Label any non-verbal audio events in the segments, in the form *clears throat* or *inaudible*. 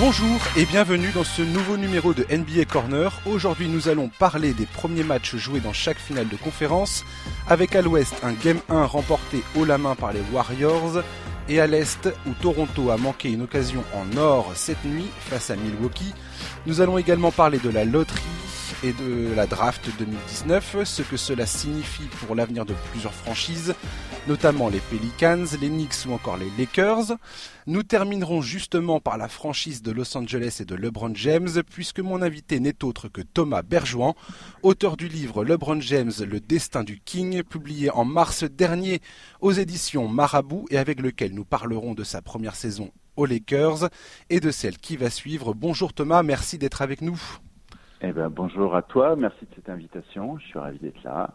Bonjour et bienvenue dans ce nouveau numéro de NBA Corner. Aujourd'hui nous allons parler des premiers matchs joués dans chaque finale de conférence, avec à l'ouest un Game 1 remporté haut la main par les Warriors, et à l'est où Toronto a manqué une occasion en or cette nuit face à Milwaukee. Nous allons également parler de la loterie et de la draft 2019, ce que cela signifie pour l'avenir de plusieurs franchises, notamment les Pelicans, les Knicks ou encore les Lakers. Nous terminerons justement par la franchise de Los Angeles et de LeBron James, puisque mon invité n'est autre que Thomas Bergouan, auteur du livre LeBron James, Le destin du King, publié en mars dernier aux éditions Marabout et avec lequel nous parlerons de sa première saison aux Lakers et de celle qui va suivre. Bonjour Thomas, merci d'être avec nous. Eh ben, bonjour à toi, merci de cette invitation. Je suis ravi d'être là.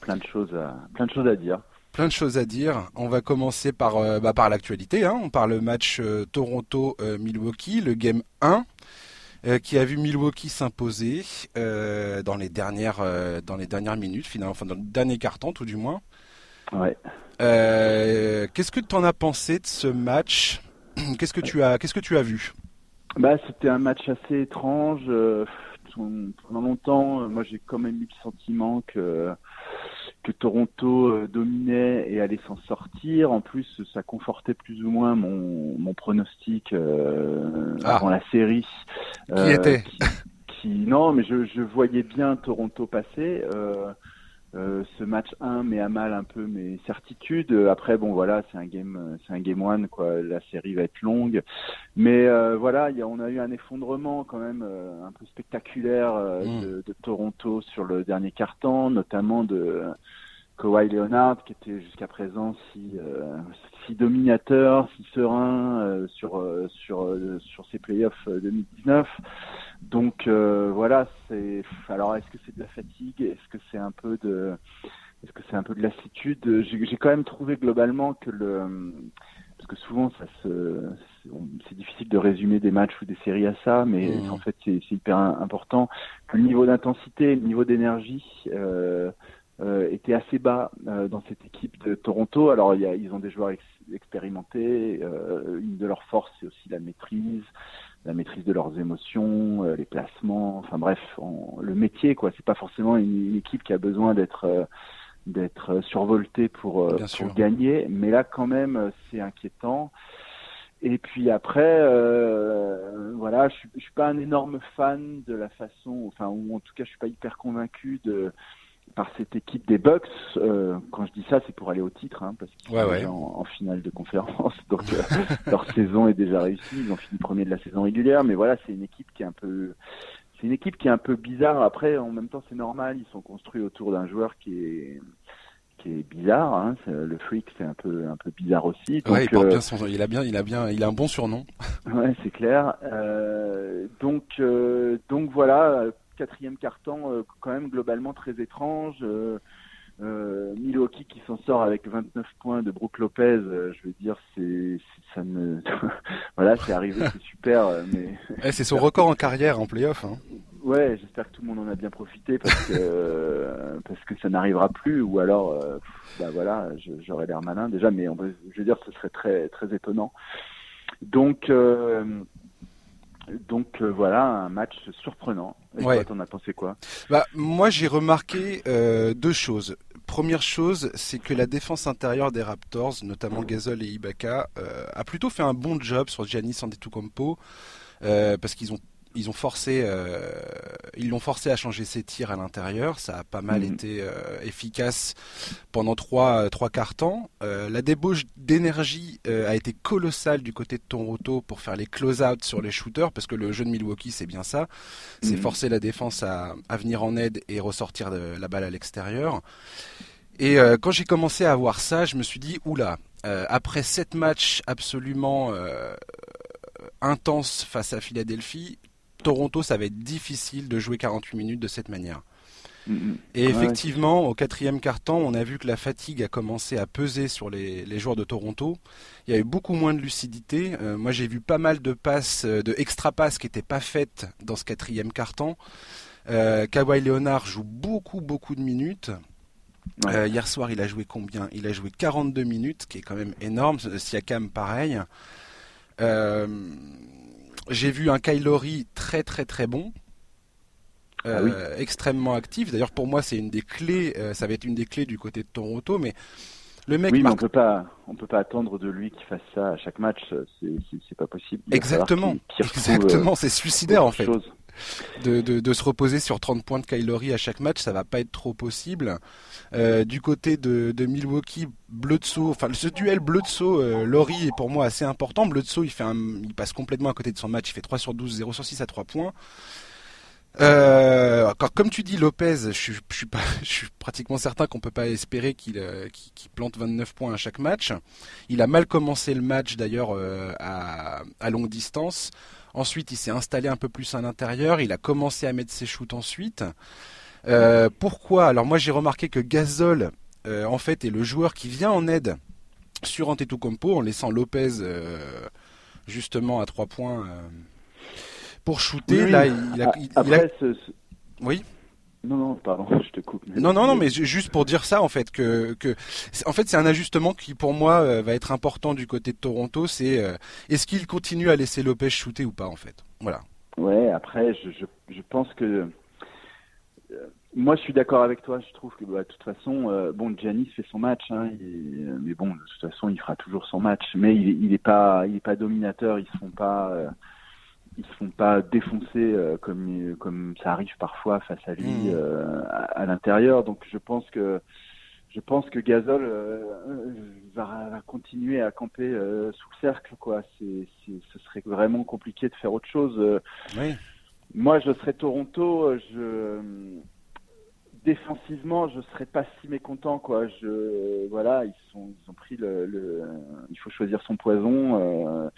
Plein de choses à, plein de choses à dire. Plein de choses à dire. On va commencer par, euh, bah, par l'actualité. Hein. On parle le match euh, Toronto-Milwaukee, le game 1, euh, qui a vu Milwaukee s'imposer dans, les dernières, dans les dernières minutes, finalement, enfin dans le dernier carton tout du moins. Ouais. qu'est-ce que tu en as pensé de ce match? Qu'est-ce que tu as, qu'est-ce que tu as vu? Bah, c'était un match assez étrange pendant longtemps, euh, moi j'ai quand même eu le sentiment que que Toronto euh, dominait et allait s'en sortir. En plus, ça confortait plus ou moins mon, mon pronostic euh, ah. avant la série. Qui était? qui, Non, mais je, je voyais bien Toronto passer. Euh, euh, ce match 1 met à mal un peu mes certitudes. Après, bon, voilà, c'est un game, c'est un game one, quoi. La série va être longue, mais euh, voilà, y a, on a eu un effondrement quand même euh, un peu spectaculaire mm. de, de, Toronto sur le dernier quart-temps, notamment de Kawhi Leonard, qui était jusqu'à présent si, si dominateur, si serein sur sur sur ces playoffs 2019. Donc euh, voilà, c'est alors est-ce que c'est de la fatigue, est-ce que c'est un peu de est-ce que c'est un peu de lassitude? J'ai quand même trouvé globalement que le parce que souvent ça se c'est difficile de résumer des matchs ou des séries à ça, mais mmh. en fait c'est hyper important. Que le niveau d'intensité, le niveau d'énergie euh, euh, était assez bas euh, dans cette équipe de Toronto. Alors y a, ils ont des joueurs expérimentés, euh, une de leurs forces c'est aussi la maîtrise la maîtrise de leurs émotions, euh, les placements, enfin bref, le métier quoi. C'est pas forcément une, équipe qui a besoin d'être euh, d'être survoltée pour, euh, pour gagner, mais là quand même c'est inquiétant. Et puis après, voilà, je, je suis pas un énorme fan de la façon, enfin ou en tout cas je suis pas hyper convaincu de par cette équipe des Bucks. Euh, quand je dis ça, c'est pour aller au titre, hein, parce qu'ils sont en, finale de conférence, *laughs* donc euh, leur saison est déjà réussie. Ils ont fini premier de la saison régulière, mais voilà, c'est une équipe qui est un peu, c'est une équipe qui est un peu bizarre. Après, en même temps, c'est normal. Ils sont construits autour d'un joueur qui est qui est bizarre. Hein. Le freak, c'est un peu un peu bizarre aussi. Donc, il, bien son... il a bien, il a bien, il a un bon surnom. ouais, c'est clair. Euh, donc donc voilà quatrième carton euh, quand même globalement très étrange. Euh, euh, Milwaukee qui s'en sort avec 29 points de Brook Lopez, je veux dire, c'est ça ne *laughs* voilà, c'est arrivé, c'est *laughs* super, mais eh, c'est son record en carrière en playoff. Hein. Ouais, j'espère que tout le monde en a bien profité parce que parce que ça n'arrivera plus ou alors bah voilà, j'aurais l'air malin déjà, mais on je veux dire, ce serait très très étonnant. Donc donc euh, voilà, un match surprenant. Et ouais. toi, t'en as pensé quoi? Bah, Moi, j'ai remarqué euh, deux choses. Première chose, c'est que la défense intérieure des Raptors, notamment Gasol et Ibaka, euh, a plutôt fait un bon job sur Giannis Antetokounmpo, euh, parce qu'ils ont ils ont forcé, euh, ils l'ont forcé à changer ses tirs à l'intérieur. Ça a pas mal mhm. été euh, efficace pendant trois euh, trois quarts temps. la débauche d'énergie a été colossale du côté de Toronto pour faire les close-out sur les shooters, parce que le jeu de Milwaukee c'est bien ça, c'est mhm. forcer la défense à, à, venir en aide et ressortir de, la balle à l'extérieur. Et quand j'ai commencé à voir ça, je me suis dit oula. après sept matchs absolument intenses face à Philadelphie, Toronto, ça va être difficile de jouer 48 minutes de cette manière. Et effectivement, au quatrième quart-temps, on a vu que la fatigue a commencé à peser sur les, joueurs de Toronto. Il y a eu beaucoup moins de lucidité. Euh, moi, j'ai vu pas mal de passes, euh, de extra passes qui n'étaient pas faites dans ce quatrième quart-temps. Euh, Kawhi Leonard joue beaucoup, beaucoup de minutes. Euh, hier soir, il a joué combien? Il a joué 42 minutes, ce qui est quand même énorme. Siakam, pareil. j'ai vu un Kylori très très très bon. Ah extrêmement actif. D'ailleurs, pour moi, c'est une des clés. ça va être une des clés du côté de Toronto, mais le mec oui, mais on peut pas, on peut pas attendre de lui qu'il fasse ça à chaque match. C'est pas possible. Exactement. Exactement. C'est suicidaire en fait. De, de, de, se reposer sur 30 points de Kylori à chaque match, ça va pas être trop possible. Euh, du côté de, de Milwaukee, enfin ce duel Bledsoe euh, Laurie est pour moi assez important. Bledsoe il fait il passe complètement à côté de son match, il fait 3 sur 12, 0 sur 6 à 3 points. Euh, comme tu dis, Lopez, *laughs* je, suis, pratiquement certain qu'on peut pas espérer qu'il euh, plante 29 points à chaque match. Il a mal commencé le match d'ailleurs à, longue distance. Ensuite, il s'est installé un peu plus à l'intérieur. Il a commencé à mettre ses shoots ensuite. Euh, pourquoi? Alors moi, j'ai remarqué que Gasol, euh, en fait, est le joueur qui vient en aide sur Antetokounmpo en laissant Lopez justement à trois points pour shooter. Là, il, a, Après, Oui. Non, non, pardon, *laughs* je te coupe. Non, non, non, mais juste pour dire ça, en fait, que, que en fait, c'est un ajustement qui, pour moi, euh, va être important du côté de Toronto. C'est euh, est-ce qu'il continue à laisser Lopez shooter ou pas, en fait? Voilà. Ouais, après, je, je, je pense que euh, moi, je suis d'accord avec toi. Je trouve que, bah, de toute façon, bon, Giannis fait son match, hein, mais bon, de toute façon, il fera toujours son match. Mais il, il est pas, il est pas dominateur. Ils se font pas ils se font pas défoncer euh, comme comme ça arrive parfois face à lui mmh. euh, à, l'intérieur. Donc je pense que je pense que Gasol euh, va, va, continuer à camper sous le cercle quoi. C'est, ce serait vraiment compliqué de faire autre chose. Oui. Moi je serais Toronto, je défensivement, je serais pas si mécontent quoi. Je voilà, ils sont ils ont pris le, le il faut choisir son poison. Euh,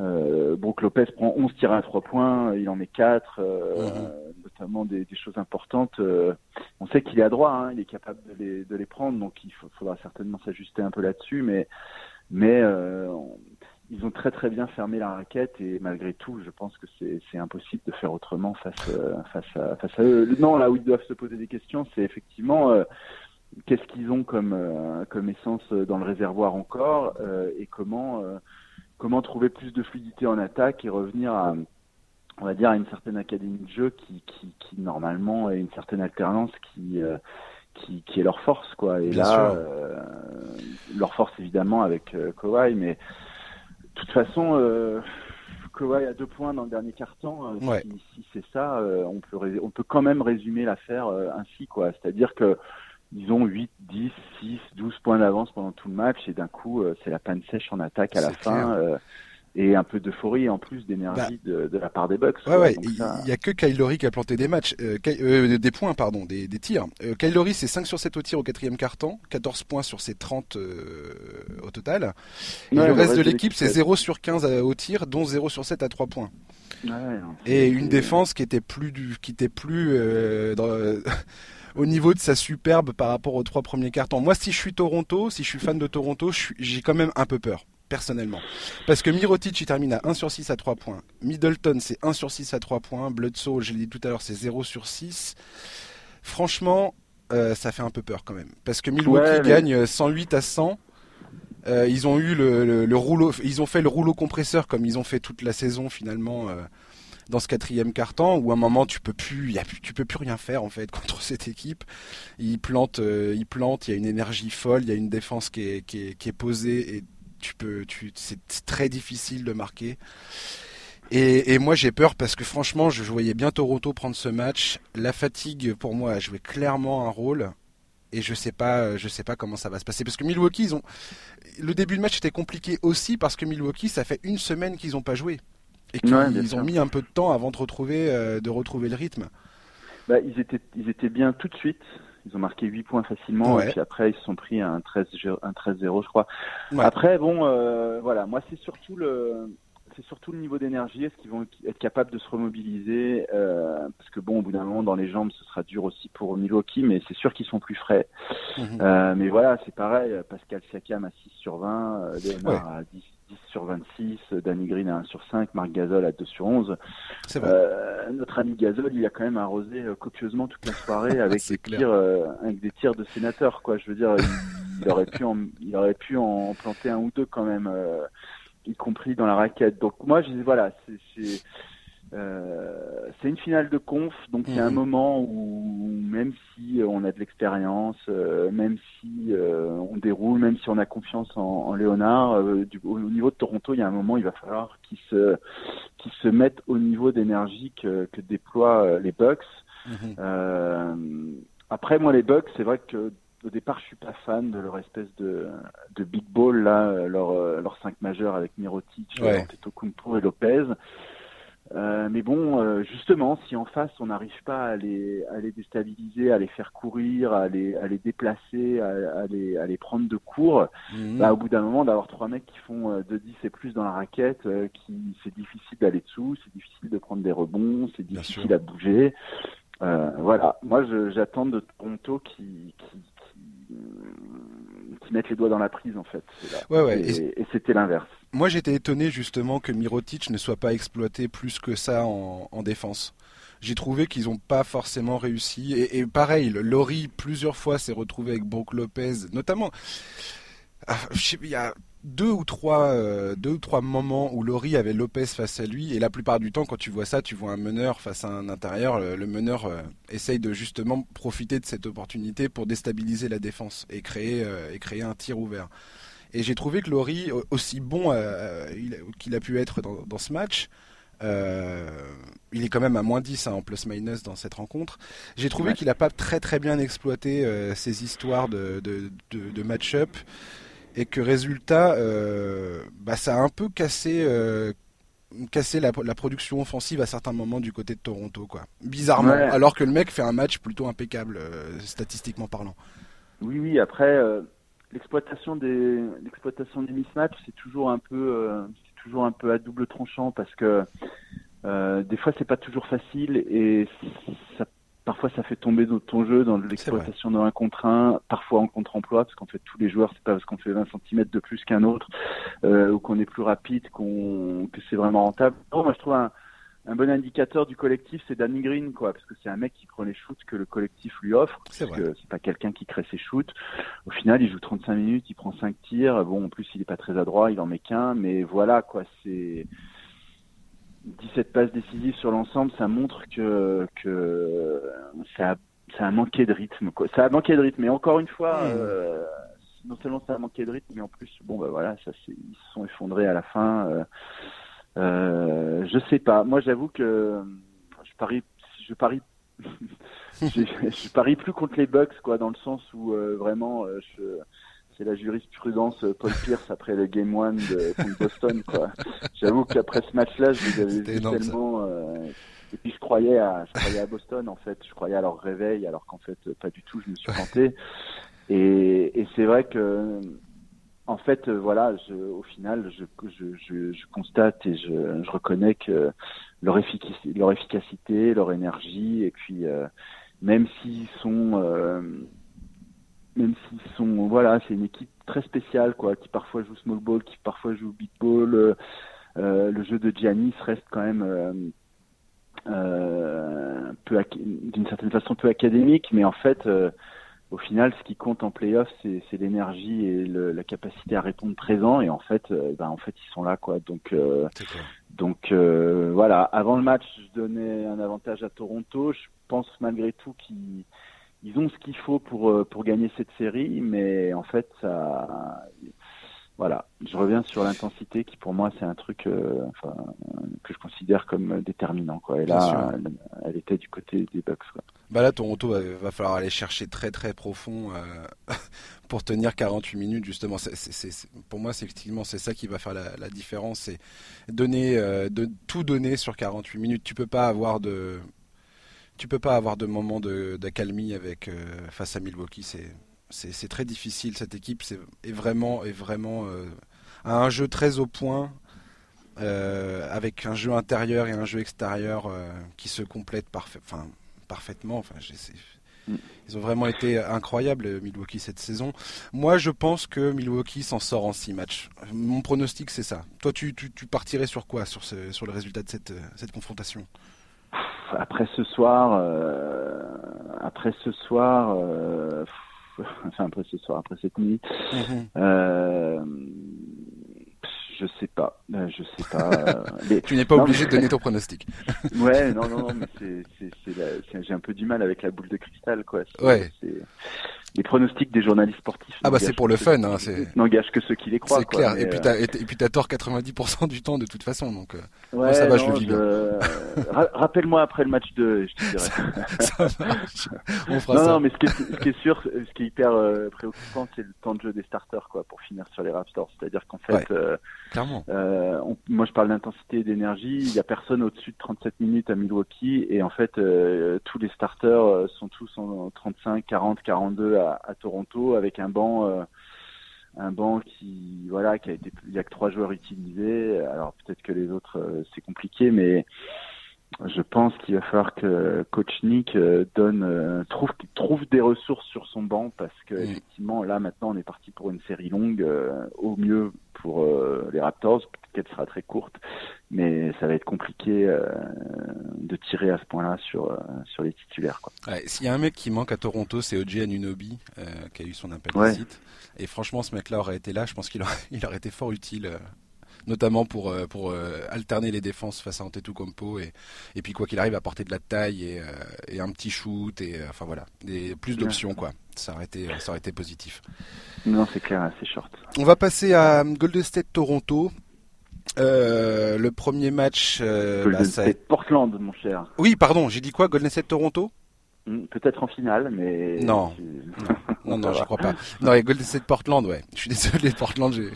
euh, Brook Lopez prend 11 tirs à 3 points, il en met 4, euh, mhm. notamment des, des, choses importantes. On sait qu'il est à droit, hein, il est capable de les, de les prendre, donc il faudra certainement s'ajuster un peu là-dessus, mais mais euh, ils ont très très bien fermé la raquette et malgré tout, je pense que c'est impossible de faire autrement face euh, face à face à eux. Non, là où ils doivent se poser des questions, c'est effectivement euh, qu'est-ce qu'ils ont comme euh, comme essence dans le réservoir encore et comment comment trouver plus de fluidité en attaque et revenir à on va dire à une certaine académie de jeu qui qui, qui normalement est une certaine alternance qui qui, qui est leur force quoi et là leur force évidemment avec Kawhi mais toute façon, euh, Kawhi a deux points dans le dernier carton. Euh, si, c'est ça, euh, on peut on peut quand même résumer l'affaire euh, ainsi quoi. C'est-à-dire que ils ont 8, 10, 6, 12 points d'avance pendant tout le match et d'un coup c'est la panne sèche en attaque à la fin et un peu d'euphorie en plus d'énergie bah. de, de, la part des Bucks. Ouais, ouais. Il y a que Kylori qui a planté des matchs, euh, euh, des points, pardon, des, des tirs. Euh, Kylori, c'est 5 sur 7 au tir au quatrième quart-temps, 14 points sur ses 30 euh, au total. Et le, reste de l'équipe, c'est 0 sur 15 au tir, dont 0 sur 7 à 3 points. Ouais, et une défense qui était plus du, qui était plus dans, *laughs* au niveau de sa superbe par rapport aux trois premiers cartons. Moi, si je suis Toronto, si je suis fan de Toronto, j'ai quand même un peu peur personnellement. Parce que Mirotic, il termine à 1 sur 6 à 3 points. Middleton, c'est 1 sur 6 à 3 points. Bledsoe, je l'ai dit tout à l'heure, c'est 0 sur 6. Franchement, euh, ça fait un peu peur quand même. Parce que Milwaukee gagne 108 à 100. Euh, ils ont eu le, rouleau, ils ont fait le rouleau compresseur comme ils ont fait toute la saison finalement euh, dans ce quatrième quart-temps où à un moment tu peux plus, y a, tu peux plus rien faire en fait *laughs* contre cette équipe. Ils plantent, ils plantent, il y a une énergie folle, il y a une défense qui est, qui est, qui est posée et tu peux, tu, c'est très difficile de marquer. Et, moi j'ai peur parce que franchement, je voyais bien Toronto prendre ce match. La fatigue pour moi a joué clairement un rôle. Et je sais pas, je sais pas comment ça va se passer parce que Milwaukee, ils ont le début de match était compliqué aussi parce que Milwaukee, ça fait une semaine qu'ils n'ont pas joué et qu'ils ont mis un peu de temps avant de retrouver, euh, de retrouver le rythme. Bah, ils étaient, ils étaient bien tout de suite. Ils ont marqué 8 points facilement et puis après ils se sont pris un 13 un 13-0 je crois. Après bon euh, voilà, moi c'est surtout le c'est surtout le niveau d'énergie, est-ce qu'ils vont être capables de se remobiliser euh, Parce que bon, au bout d'un moment, dans les jambes, ce sera dur aussi pour Milwaukee, mais c'est sûr qu'ils sont plus frais. Mhm. euh, mais voilà, c'est pareil, Pascal Siakam à 6 sur 20, euh, Léonard à 10, sur 26, Danny Green à 1 sur 5, Marc Gasol à 2 sur 11. Euh, notre ami Gasol, il a quand même arrosé euh, copieusement toute la soirée *laughs* avec des tirs, euh, avec des tirs de sénateur, quoi. Je veux dire, il, aurait pu en, il aurait pu en planter un ou deux quand même, y compris dans la raquette. Donc moi, je, voilà, c'est euh, c'est une finale de conf, donc il y a un mhm. moment où même si on a de l'expérience, euh, même si euh, on déroule, même si on a confiance en, en Léonard, du, au niveau de Toronto, il y a un moment où il va falloir qu'ils se qu'ils se mettent au niveau d'énergie que, que déploient les Bucks. Mhm. après, moi, les Bucks, c'est vrai que au départ, je suis pas fan de leur espèce de, de big ball là, leur leur cinq majeurs avec Mirotic, ouais. et Lopez. Euh, mais bon, euh, justement, si en face on n'arrive pas à les, à les déstabiliser, à les faire courir, à les, à les déplacer, à, à, les, à les prendre de court, bah, au bout d'un moment d'avoir trois mecs qui font euh, de 10 et plus dans la raquette, qui c'est difficile d'aller dessous, c'est difficile de prendre des rebonds, c'est difficile à bouger. voilà, moi j'attends de Toronto qui, qui, qui, mettent les doigts dans la prise en fait. Ouais, ouais. et c'était l'inverse. Moi, j'étais étonné justement que Mirotic ne soit pas exploité plus que ça en, défense. J'ai trouvé qu'ils n'ont pas forcément réussi. Et, pareil, Laurie, plusieurs fois, s'est retrouvé avec Brook Lopez, notamment. Ah, il y a deux ou trois euh, deux ou trois moments où Laurie avait Lopez face à lui et la plupart du temps quand tu vois ça tu vois un meneur face à un intérieur le, meneur euh, essaye de justement profiter de cette opportunité pour déstabiliser la défense et créer euh, et créer un tir ouvert. Et j'ai trouvé que Laurie, aussi bon euh, euh, qu'il a pu être dans, ce match, euh, il est quand même à moins 10 hein, en plus-minus dans cette rencontre. J'ai trouvé qu'il n'a pas très très bien exploité ces histoires de, de, match-up et que résultat, bah, ça a un peu cassé, cassé la, production offensive à certains moments du côté de Toronto. Quoi. Bizarrement, alors que le mec fait un match plutôt impeccable statistiquement parlant. Oui, oui, après l'exploitation des l'exploitation des mismatchs c'est toujours un peu euh, c'est toujours un peu à double tranchant parce que euh, des fois c'est pas toujours facile et ça parfois ça fait tomber dans ton jeu dans l'exploitation d'un contre un parfois en contre-emploi parce qu'en fait tous les joueurs c'est pas parce qu'on fait 20 cm de plus qu'un autre euh, ou qu'on est plus rapide qu'on que c'est vraiment rentable non moi je trouve un un bon indicateur du collectif, c'est Danny Green, quoi, parce que c'est un mec qui prend les shoots que le collectif lui offre. C'est que c'est pas quelqu'un qui crée ses shoots. Au final, il joue 35 minutes, il prend 5 tirs. Bon, en plus, il est pas très adroit, il en met qu'un, mais voilà, quoi, c'est 17 passes décisives sur l'ensemble, ça montre que que ça a, ça a manqué de rythme, quoi. Ça a manqué de rythme, mais encore une fois. Euh, non seulement ça a manqué de rythme, mais en plus, bon, bah voilà, ça, ils se sont effondrés à la fin. Euh, euh, je sais pas. Moi, j'avoue que je parie, je parie, *laughs* je, parie plus contre les Bucks, quoi, dans le sens où euh, vraiment, euh, c'est la jurisprudence Paul Pierce après le Game One de contre Boston, quoi. *laughs* J'avoue qu'après ce match-là, je les avais vu tellement. et puis je croyais à, je croyais à Boston en fait. Je croyais à leur réveil, alors qu'en fait pas du tout. Je me suis planté. Et, et c'est vrai que en fait, euh, voilà, je, au final, je, je, je, constate et je, reconnais que leur, efficacité, leur efficacité, leur énergie, et puis euh, même s'ils sont, euh, même s'ils sont, voilà, c'est une équipe très spéciale, quoi, qui parfois joue small ball, qui parfois joue big ball. le jeu de Giannis reste quand même peu, d'une certaine façon peu académique, mais en fait au final, ce qui compte en playoff, c'est l'énergie et le, la capacité à répondre présent. Et en fait, euh, ben, en fait, ils sont là, quoi. Donc, euh, donc euh, voilà. Avant le match, je donnais un avantage à Toronto. Je pense malgré tout qu'ils ils ont ce qu'il faut pour pour gagner cette série, mais en fait, ça, voilà, je reviens sur l'intensité qui pour moi c'est un truc euh, enfin, que je considère comme déterminant quoi. Et là, elle, était du côté des Bucks quoi. Bah là, Toronto va, va falloir aller chercher très très profond euh, *laughs* pour tenir 48 minutes justement. c'est pour moi, c'est effectivement c'est ça qui va faire la, la différence, c'est donner euh, de tout donner sur 48 minutes. Tu peux pas avoir de tu peux pas avoir de moment d'accalmie avec face à Milwaukee, c'est c'est très difficile. Cette équipe est, vraiment, est vraiment euh, un jeu très au point, euh, avec un jeu intérieur et un jeu extérieur euh, qui se complètent parfaitement. Enfin, mm. ils ont vraiment été incroyables, Milwaukee, cette saison. Moi, je pense que Milwaukee s'en sort en 6 matchs. Mon pronostic, c'est ça. Toi, tu, partirais sur quoi sur, sur le résultat de cette, cette confrontation? Après ce soir, après ce soir, *laughs* enfin après ce soir, après cette nuit. Mhm. Euh, je sais pas. Je sais pas. *laughs* mais... Tu n'es pas obligé de donner ton pronostic. *laughs* ouais, non, non, non, mais c'est, j'ai un peu du mal avec la boule de cristal, quoi. Ouais les pronostics des journalistes sportifs. Ah bah c'est pour le fun, hein, c'est. N'engage que ceux qui les croient. C'est clair. et, puis t'as, et, puis t'as tort 90% du temps de toute façon, donc. Euh, ça va, je le vis bien. Rappelle-moi après le match 2, je te dirai. ça *laughs* On fera non, ça. Non, mais ce qui, est, ce qui est sûr, ce qui est hyper euh, préoccupant, c'est le temps de jeu des starters, quoi, pour finir sur les Raptors. C'est-à-dire qu'en fait, euh, Euh, moi je parle d'intensité et d'énergie. Il y a personne au-dessus de 37 minutes à Milwaukee, et en fait, tous les starters sont tous en 35, 40, 42 à, Toronto avec un banc euh, un banc qui voilà qui a été il y a que trois joueurs utilisés. Alors peut-être que les autres euh, c'est compliqué mais je pense qu'il va falloir que coach Nick euh, donne trouve trouve des ressources sur son banc parce que effectivement là maintenant on est parti pour une série longue au mieux pour les Raptors qu'elle sera très courte, mais ça va être compliqué euh, de tirer à ce point-là sur, euh, sur les titulaires. S'il y a un mec qui manque à Toronto, c'est OG Anunobi, euh, qui a eu son appel site. Et franchement, ce mec-là aurait été là, je pense qu'il aurait, *laughs* il aurait été fort utile notamment pour, pour alterner les défenses face à Antetokounmpo et, et puis quoi qu'il arrive à porter de la taille et, et un petit shoot et enfin voilà des, plus d'options quoi ça aurait été ça aurait été positif non c'est clair assez short on va passer à Golden State Toronto euh, le premier match. Euh, Golden bah, State Portland, mon cher. Oui, pardon, j'ai dit quoi Golden State Toronto? Hmm, Peut-être en finale, mais. Non, non, non, je crois pas. Non, et Golden State Portland, ouais. Je suis désolé, Portland, j'ai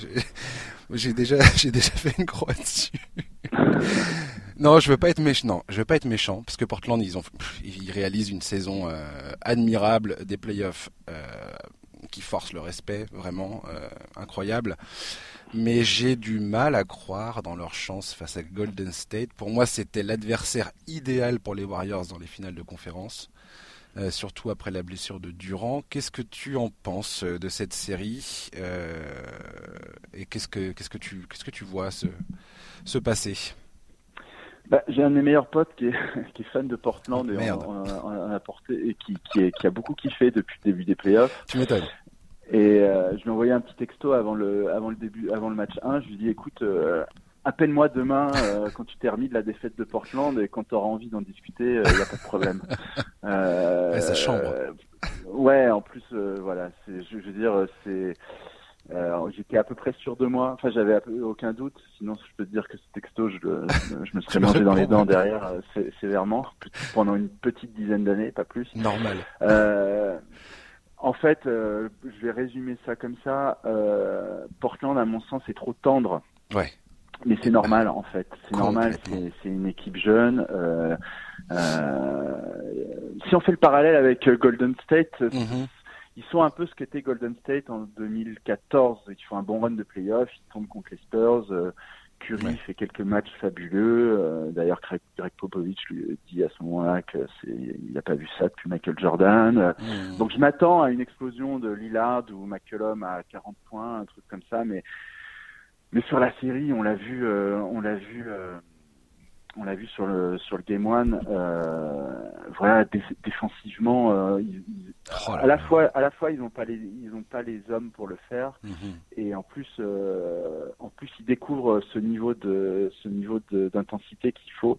déjà, *laughs* j'ai déjà fait une croix dessus. *laughs* non, je veux pas être méchant. Je veux pas être méchant parce que Portland, ils ont, ils réalisent une saison euh, admirable des playoffs qui forcent le respect, vraiment incroyable mais j'ai du mal à croire dans leur chance face à Golden State. Pour moi, c'était l'adversaire idéal pour les Warriors dans les finales de conférence, euh, surtout après la blessure de Durant. Qu'est-ce que tu en penses euh, de cette série euh, et qu'est-ce que qu'est-ce que tu qu'est-ce que tu vois se se passer? Bah, j'ai un de mes meilleurs potes qui est, *laughs* qui est fan de Portland et, a porté, et qui, qui, qui, a beaucoup kiffé depuis le début des playoffs. Tu m'étonnes. Et euh, je lui ai envoyé un petit texto avant le, avant le début, avant le match 1. Je lui ai dit, écoute, euh, appelle-moi demain euh, quand tu t'es remis de la défaite de Portland et quand tu auras envie d'en discuter, il n'y a pas de problème. *laughs* Euh, ça chambre. ouais, en plus, voilà, c'est, je, veux dire, c'est. j'étais à peu près sûr de moi. Enfin, j'avais aucun doute. Sinon, je peux te dire que ce texto, je, je me serais *laughs* mangé dans les dents derrière sévèrement pendant une petite dizaine d'années, pas plus. Normal. En fait, euh, je vais résumer ça comme ça. Euh, Portland, à mon sens, est trop tendre. Ouais. Mais c'est normal, en fait. C'est normal. C'est une équipe jeune. Euh, si on fait le parallèle avec Golden State, mm-hmm. ils sont un peu ce qu'était Golden State en 2014. Ils font un bon run de playoffs. Ils tombent contre les Spurs. Curry fait quelques matchs fabuleux. Euh, d'ailleurs, Greg, Popovich lui dit à ce moment-là que il n'a pas vu ça depuis Michael Jordan. Mmh. Donc, je m'attends à une explosion de Lillard ou McCollum à 40 points, un truc comme ça. Mais, mais sur la série, on l'a vu, euh, on l'a vu. Euh, on l'a vu sur le sur le game one. Euh, voilà, défensivement, euh, oh à la fois à la fois ils n'ont pas les ils ont pas les hommes pour le faire, mhm. et en plus euh, en plus ils découvrent ce niveau de ce niveau d'intensité qu'il faut.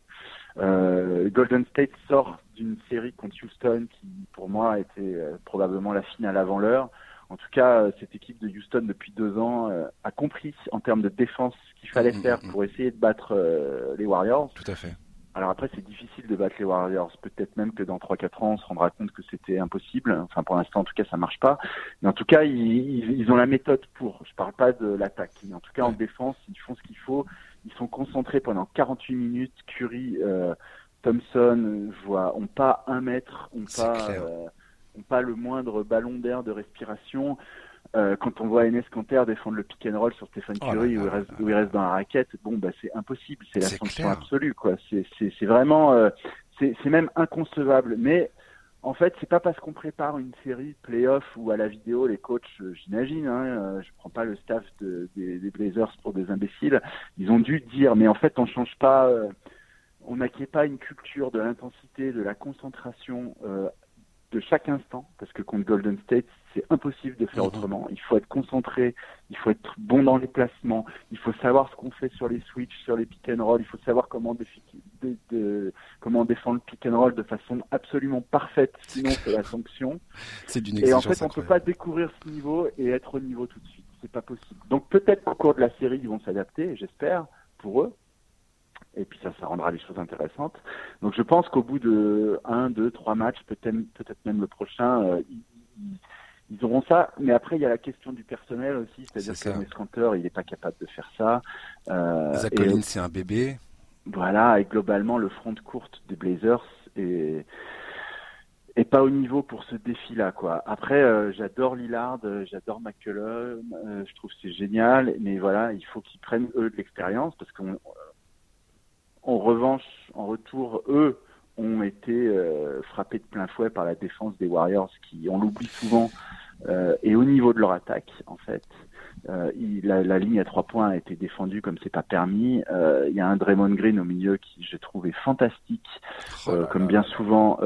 Golden State sort d'une série contre Houston qui pour moi était probablement la finale avant l'heure en tout cas, euh, cette équipe de Houston depuis deux ans euh, a compris en termes de défense ce qu'il fallait mm, mm, faire mm, pour essayer de battre euh, les Warriors. Tout à fait. Alors après, c'est difficile de battre les Warriors. Peut-être même que dans 3-4 ans, on se rendra compte que c'était impossible. Enfin, pour l'instant, en tout cas, ça marche pas. Mais en tout cas, ils, ils ont la méthode pour. Je parle pas de l'attaque. Mais en tout cas, en défense, ils font ce qu'il faut. Ils sont concentrés pendant 48 minutes. Curry, euh, Thompson, vois, ont pas un mètre, ont pas pas le moindre ballon d'air de respiration. Euh, quand on voit Enes Kanter défendre le pick and roll sur Stephen oh Curry où, il reste, où, il reste, dans la raquette, bon bah c'est impossible, c'est la sanction absolue quoi. C'est vraiment, euh, c'est même inconcevable. Mais en fait, c'est pas parce qu'on prépare une série playoff ou à la vidéo les coachs, euh, j'imagine, hein, euh, je prends pas le staff de, des, des, Blazers pour des imbéciles, ils ont dû dire, mais en fait on change pas, on n'acquiert pas une culture de l'intensité, de la concentration de chaque instant, parce que contre Golden State, c'est impossible de faire mhm. autrement. Il faut être concentré, il faut être bon dans les placements, il faut savoir ce qu'on fait sur les switches, sur les pick and roll, il faut savoir comment, de, comment défendre le pick and roll de façon absolument parfaite, sinon c'est la sanction. *laughs* C'est d'une Et en fait, on ne peut pas découvrir ce niveau et être au niveau tout de suite. C'est pas possible. Donc peut-être qu'au cours de la série, ils vont s'adapter, j'espère, pour eux et puis ça, ça rendra les choses intéressantes. Donc je pense qu'au bout de un, deux, trois matchs, peut-être peut-être même le prochain, euh, ils, auront ça. Mais après, il y a la question du personnel aussi, c'est-à-dire que il n'est pas capable de faire ça. Euh, Zach Collins, c'est un bébé. Voilà, et globalement, le front de courte des Blazers est et pas au niveau pour ce défi-là, quoi. Après, euh, j'adore Lillard, euh, j'adore McCullum, je trouve c'est génial, mais voilà, il faut qu'ils prennent eux de l'expérience parce qu'on en revanche, en retour, eux ont été euh, frappés de plein fouet par la défense des Warriors, qui, on l'oublie souvent, euh, et au niveau de leur attaque, en fait. Euh, la, ligne à trois points a été défendue comme c'est pas permis. Il y a un Draymond Green au milieu qui, je trouve, est fantastique, oh comme bien souvent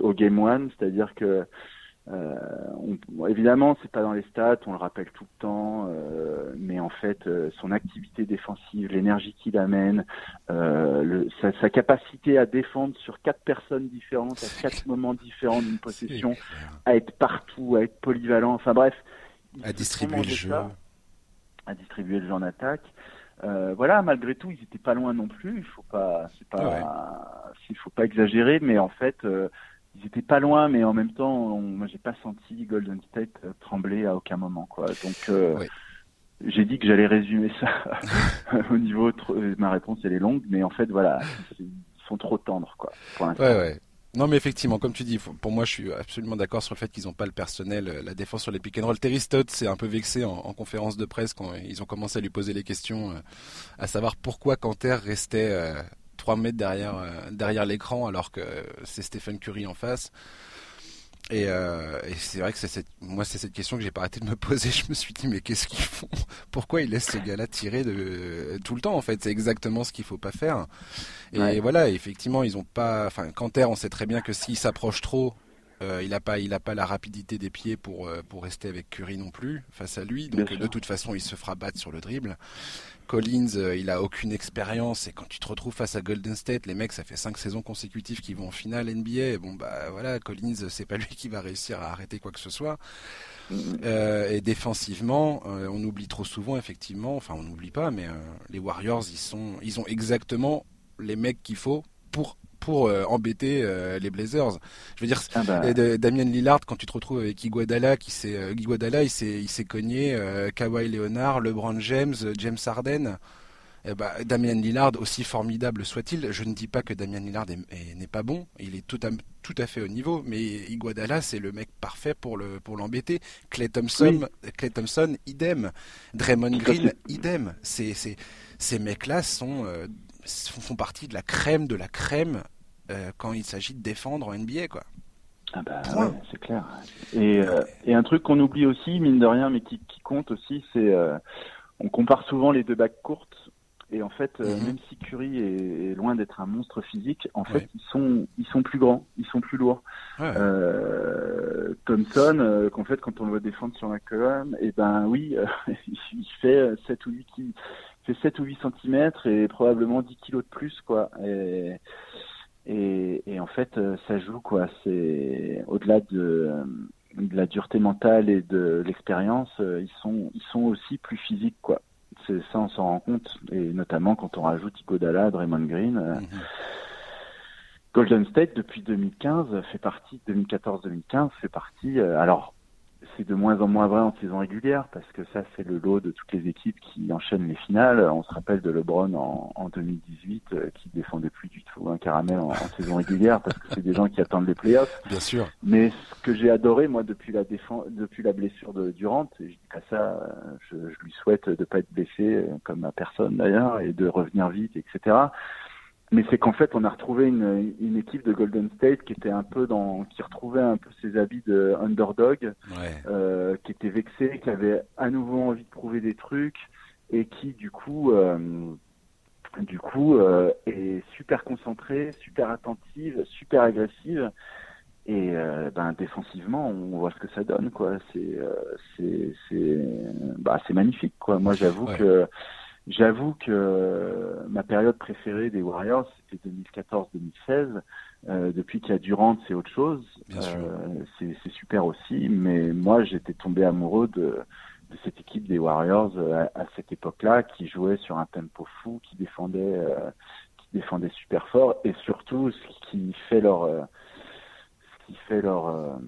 au Game One, c'est-à-dire que euh, on, évidemment, c'est pas dans les stats, on le rappelle tout le temps, euh, mais en fait, euh, son activité défensive, l'énergie qu'il amène, euh, le, sa, sa, capacité à défendre sur quatre personnes différentes, à quatre moments différents d'une possession, à être partout, à être polyvalent, enfin bref, à distribuer le jeu, à distribuer le jeu en attaque. voilà, malgré tout, ils étaient pas loin non plus. Il faut pas, c'est pas, il faut pas exagérer, mais en fait ils étaient pas loin, mais en même temps, moi j'ai pas senti Golden State euh, trembler à aucun moment, quoi. Donc euh, j'ai dit que j'allais résumer ça *laughs* au niveau. Euh, ma réponse elle est longue, mais en fait voilà, ils sont trop tendres, quoi. Pour. Ouais, ouais. Non, mais effectivement, comme tu dis, pour moi, je suis absolument d'accord sur le fait qu'ils n'ont pas le personnel, la défense sur les pick and roll. Terry Stott s'est un peu vexé en, conférence de presse quand ils ont commencé à lui poser les questions, à savoir pourquoi Canter restait 3 mètres derrière, euh, derrière l'écran alors que c'est Stephen Curry en face. Et, euh, c'est vrai que c'est moi c'est cette question que j'ai pas arrêté de me poser. *laughs* Je me suis dit mais qu'est-ce qu'ils font? Pourquoi ils laissent ce gars-là tirer de tout le temps en fait? C'est exactement ce qu'il faut pas faire. Et voilà, effectivement ils ont pas. Enfin, Canter, on sait très bien que s'il s'approche trop, euh, il n'a pas, il a pas la rapidité des pieds pour pour rester avec Curry non plus face à lui. Donc de toute façon, il se fera battre sur le dribble. Collins, euh, il a aucune expérience et quand tu te retrouves face à Golden State, les mecs, ça fait cinq saisons consécutives qu'ils vont en finale NBA. bon bah voilà, Collins, c'est pas lui qui va réussir à arrêter quoi que ce soit. Euh, et défensivement, euh, on oublie trop souvent effectivement, enfin on n'oublie pas, mais les Warriors, ils sont, ils ont exactement les mecs qu'il faut pour pour euh, embêter euh, les Blazers. Je veux dire, ah bah. Damien Lillard, quand tu te retrouves avec Iguodala, qui s'est euh, Iguodala, il s'est il s'est cogné Kawhi Leonard, LeBron James, James Harden. Eh bah, Damien Lillard, aussi formidable soit-il, je ne dis pas que Damien Lillard n'est pas bon, il est tout à, tout à fait au niveau, mais Iguodala, c'est le mec parfait pour le pour l'embêter. Clay Thompson, Clay Thompson, idem. Draymond Green, idem. Ces, ces, ces mecs-là sont, font partie de la crème de la crème euh, quand il s'agit de défendre en NBA, quoi. Ah bah ouais, c'est clair. Et, euh, et un truc qu'on oublie aussi, mine de rien, mais qui, qui compte aussi, c'est euh, on compare souvent les deux bacs courtes. Et en fait, mhm. même si Curry est, loin d'être un monstre physique, en fait, ils sont ils sont plus grands, ils sont plus lourds. Thompson, qu'en fait, quand on le voit défendre sur la colonne, et eh ben oui, *laughs* il fait 7 ou 8 fait 7 ou 8 cm et probablement 10 kilos de plus, quoi. Et, et, et, en fait, euh, ça joue quoi. C'est au-delà de, de, la dureté mentale et de l'expérience, euh, ils sont ils sont aussi plus physiques quoi. C'est ça, on s'en rend compte et notamment quand on rajoute Iguodala, Draymond Green. Euh, mhm. Golden State depuis 2015 fait partie 2014-2015 fait partie. alors c'est de moins en moins vrai en saison régulière parce que ça c'est le lot de toutes les équipes qui enchaînent les finales. On se rappelle de LeBron en, en 2018 euh, qui défendait plus du tout un caramel en, saison régulière parce que c'est des gens qui attendent les playoffs. Bien sûr. Mais ce que j'ai adoré moi depuis la défense, depuis la blessure de Durant, et je dis pas ça, je, je lui souhaite de pas être blessé euh, comme à personne d'ailleurs et de revenir vite, etc mais c'est qu'en fait on a retrouvé une, une, équipe de Golden State qui était un peu dans qui retrouvait un peu ses habits de underdog euh, qui était vexé qui avait à nouveau envie de prouver des trucs et qui du coup euh, du coup euh, est super concentrée super attentive super agressive Et ben défensivement, on voit ce que ça donne, quoi. C'est c'est c'est bah c'est magnifique, quoi. Moi, j'avoue que j'avoue que ma période préférée des Warriors, c'était 2014-2016. Euh, depuis qu'il y a Durant, c'est autre chose. Euh, c'est super aussi. Mais moi, j'étais tombé amoureux de, de, cette équipe des Warriors euh, à, cette époque-là, qui jouait sur un tempo fou, qui défendait, euh, qui défendait super fort, et surtout ce qui fait leur, ce qui fait leur,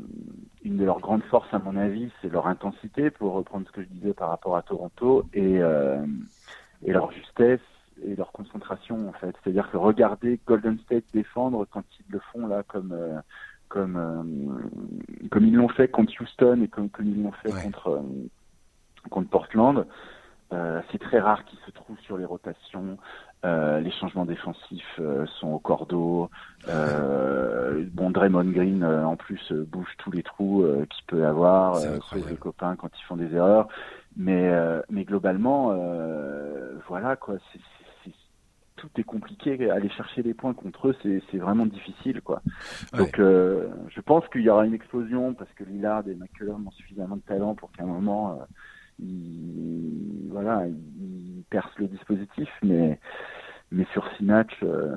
une de leurs grandes forces à mon avis, c'est leur intensité, pour reprendre ce que je disais par rapport à Toronto, et et leur justesse et leur concentration en fait. C'est-à-dire que regarder Golden State défendre quand ils le font là comme euh, comme euh, comme ils l'ont fait contre Houston et comme, comme ils l'ont fait contre euh, contre Portland, c'est très rare qu'ils se trouvent sur les rotations. les changements défensifs sont au cordeau. *laughs* bon, Draymond Green en plus bouge tous les trous qu'il peut avoir, sauve les copains quand ils font des erreurs. Mais mais globalement, voilà quoi. Tout est compliqué. Aller chercher les points contre eux, c'est vraiment difficile, quoi. Donc, euh, je pense qu'il y aura une explosion parce que Lillard et McCullum ont suffisamment de talent pour qu'à un moment, euh, ils, voilà, ils percent le dispositif, mais mais sur six matchs, euh,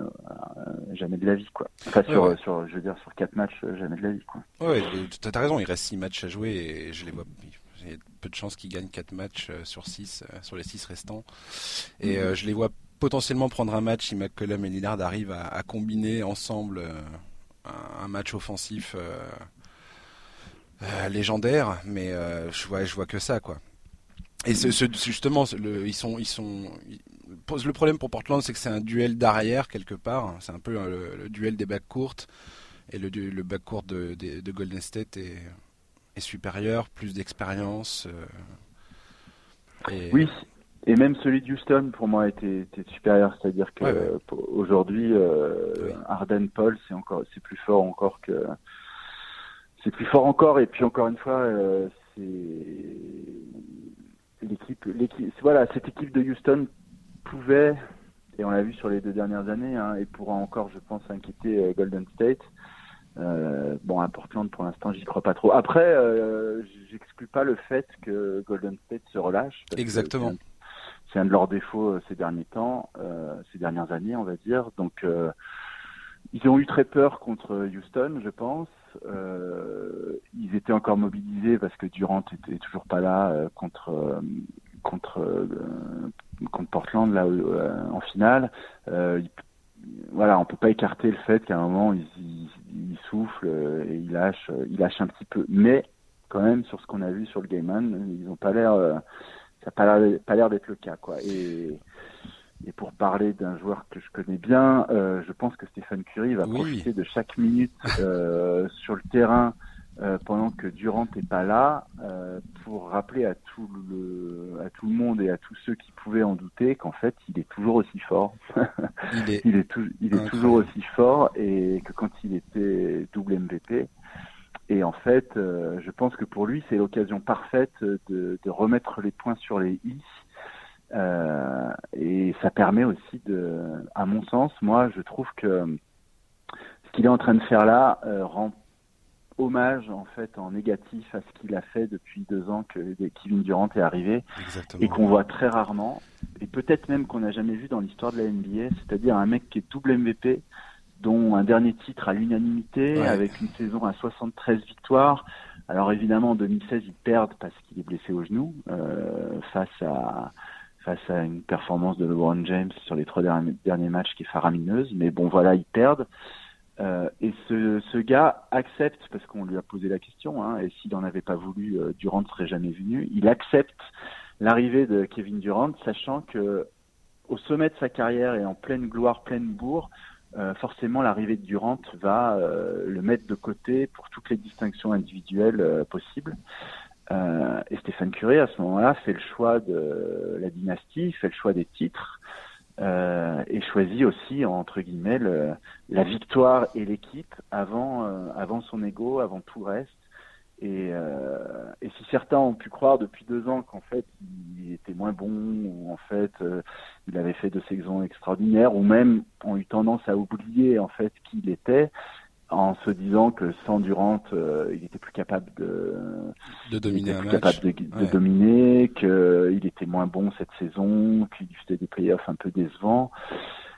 jamais de la vie, quoi. Enfin, sur, sur, je veux dire, sur quatre matchs, jamais de la vie, quoi. Ouais, t'as raison. Il reste six matchs à jouer et je les vois. Il y a peu de chances qu'ils gagnent quatre matchs sur six, sur les six restants. Et mm-hmm. je les vois potentiellement prendre un match si McCollum et Lillard arrivent à, combiner ensemble euh, un, match offensif euh, euh, légendaire, mais je vois, je vois que ça quoi. Et justement, le, ils sont, ils sont, le problème pour Portland, c'est que c'est un duel d'arrière quelque part. C'est un peu le, duel des bacs courtes et le, le bac court de, de, Golden State est, est supérieur, plus d'expérience. Oui, et même celui de Houston, pour moi, était, était supérieur. C'est-à-dire que aujourd'hui, euh, Arden Paul, c'est encore, c'est plus fort encore que, c'est plus fort encore. Et puis encore une fois, euh, c'est l'équipe, l'équipe, voilà, cette équipe de Houston pouvait, et on l'a vu sur les deux dernières années, hein, et pourra encore, je pense, inquiéter euh, Golden State. Euh, bon, à Portland, pour l'instant, j'y crois pas trop. Après, euh, j'exclus pas le fait que Golden State se relâche. Exactement c'est un de leurs défauts euh, ces derniers temps, euh, ces dernières années, on va dire. Donc, ils ont eu très peur contre Houston, je pense. ils étaient encore mobilisés parce que Durant était toujours pas là contre contre contre Portland là en finale. voilà, on peut pas écarter le fait qu'à un moment ils, ils, soufflent et ils lâchent, ils lâchent un petit peu. Mais quand même, sur ce qu'on a vu sur le Game Man, ils ont pas l'air ça n'a pas l'air d'être le cas, quoi. Et, et pour parler d'un joueur que je connais bien, euh, je pense que Stéphane Curie va profiter de chaque minute euh, sur le terrain euh, pendant que Durant n'est pas là, euh, pour rappeler à tout le à tout le monde et à tous ceux qui pouvaient en douter qu'en fait il est toujours aussi fort. *laughs* il est, il est, il est toujours aussi fort et que quand il était double MVP, et en fait, euh, je pense que pour lui, c'est l'occasion parfaite de, de, remettre les points sur les i. Et ça permet aussi de, à mon sens, moi, je trouve que ce qu'il est en train de faire là rend hommage en fait en négatif à ce qu'il a fait depuis deux ans que Kevin Durant est arrivé et qu'on voit très rarement et peut-être même qu'on n'a jamais vu dans l'histoire de la NBA, c'est-à-dire un mec qui est double MVP, dont un dernier titre à l'unanimité, avec une saison à 73 victoires. Alors évidemment, en 2016, ils perdent parce qu'il est blessé au genou euh, face à face à une performance de LeBron James sur les trois derniers matchs qui est faramineuse. Mais bon, voilà, ils perdent. Euh, et ce, ce gars accepte, parce qu'on lui a posé la question, hein, et s'il n'en avait pas voulu, euh, Durant ne serait jamais venu. Il accepte l'arrivée de Kevin Durant, sachant que au sommet de sa carrière et en pleine gloire, pleine bourre, euh, forcément l'arrivée de Durant va le mettre de côté pour toutes les distinctions individuelles possibles. et Stéphane Curé, à ce moment-là, fait le choix de la dynastie, fait le choix des titres, et choisit aussi, entre guillemets, la victoire et l'équipe avant, avant son ego, avant tout reste. Et, euh, et, si certains ont pu croire depuis deux ans qu'en fait il était moins bon, ou en fait euh, il avait fait de saisons extraordinaires, ou même ont eu tendance à oublier en fait qui il était, en se disant que sans Durant, euh, il était plus capable de, de dominer un match. capable de, dominer, qu'il était moins bon cette saison, qu'il faisait des playoffs un peu décevants.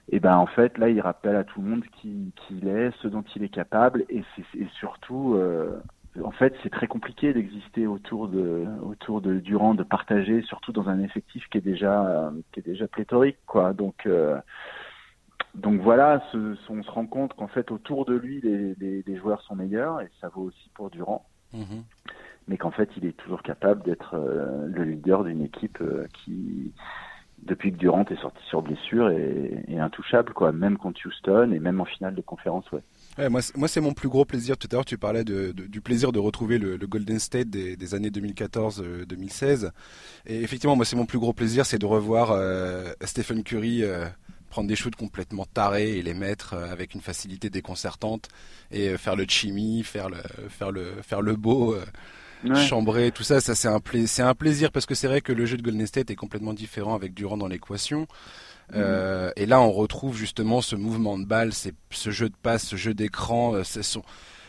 Et ben en fait là, il rappelle à tout le monde qui, qui il est, ce dont il est capable, et, c'est surtout, euh, en fait, c'est très compliqué d'exister autour de autour de Durant, de partager, surtout dans un effectif qui est déjà qui est déjà pléthorique, quoi. Donc euh, donc voilà, ce, on se rend compte qu'en fait autour de lui, les, les, joueurs sont meilleurs et ça vaut aussi pour Durant. Mhm. Mais qu'en fait, il est toujours capable d'être euh, le leader d'une équipe euh, qui, depuis que Durant est sorti sur blessure, est, intouchable, quoi. Même contre Houston et même en finale de conférence, ouais. Ouais, moi, c'est mon plus gros plaisir. Tout à l'heure, tu parlais de, du plaisir de retrouver le, Golden State des, des années 2014-2016. et effectivement, moi, c'est mon plus gros plaisir, c'est de revoir euh, Stephen Curry prendre des shoots complètement tarés et les mettre euh, avec une facilité déconcertante et euh, faire le chimie, faire le faire le faire le beau. Euh, chambrer tout ça ça c'est un c'est un plaisir parce que c'est vrai que le jeu de Golden State est complètement différent avec Durant dans l'équation mm. et là on retrouve justement ce mouvement de balle c'est ce jeu de passe ce jeu d'écran son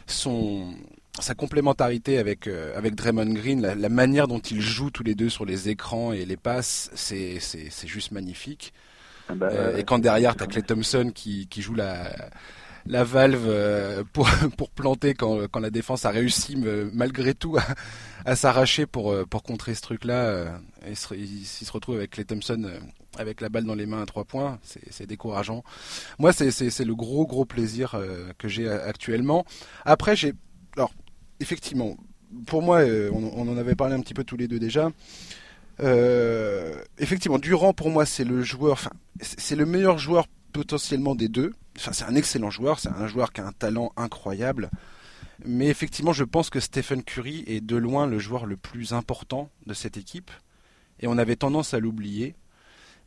son sa complémentarité avec avec Draymond Green, la, la, manière dont ils jouent tous les deux sur les écrans et les passes, c'est c'est juste magnifique. Ah bah, euh, et quand derrière, tu as Clay Thompson qui, qui joue la, la valve euh, pour, *laughs* pour planter quand, quand la défense a réussi malgré tout à, à s'arracher pour, euh, pour contrer ce truc-là. il, se, il, se retrouve avec Clay Thompson avec la balle dans les mains à trois points. C'est décourageant. Moi, c'est le gros, gros plaisir que j'ai actuellement. Après, j'ai... Alors, effectivement, pour moi, on, on, en avait parlé un petit peu tous les deux déjà. Euh, effectivement, Durant pour moi c'est le joueur, enfin c'est le meilleur joueur potentiellement des deux. Enfin, c'est un excellent joueur, c'est un joueur qui a un talent incroyable. Mais effectivement, je pense que Stephen Curry est de loin le joueur le plus important de cette équipe. Et on avait tendance à l'oublier.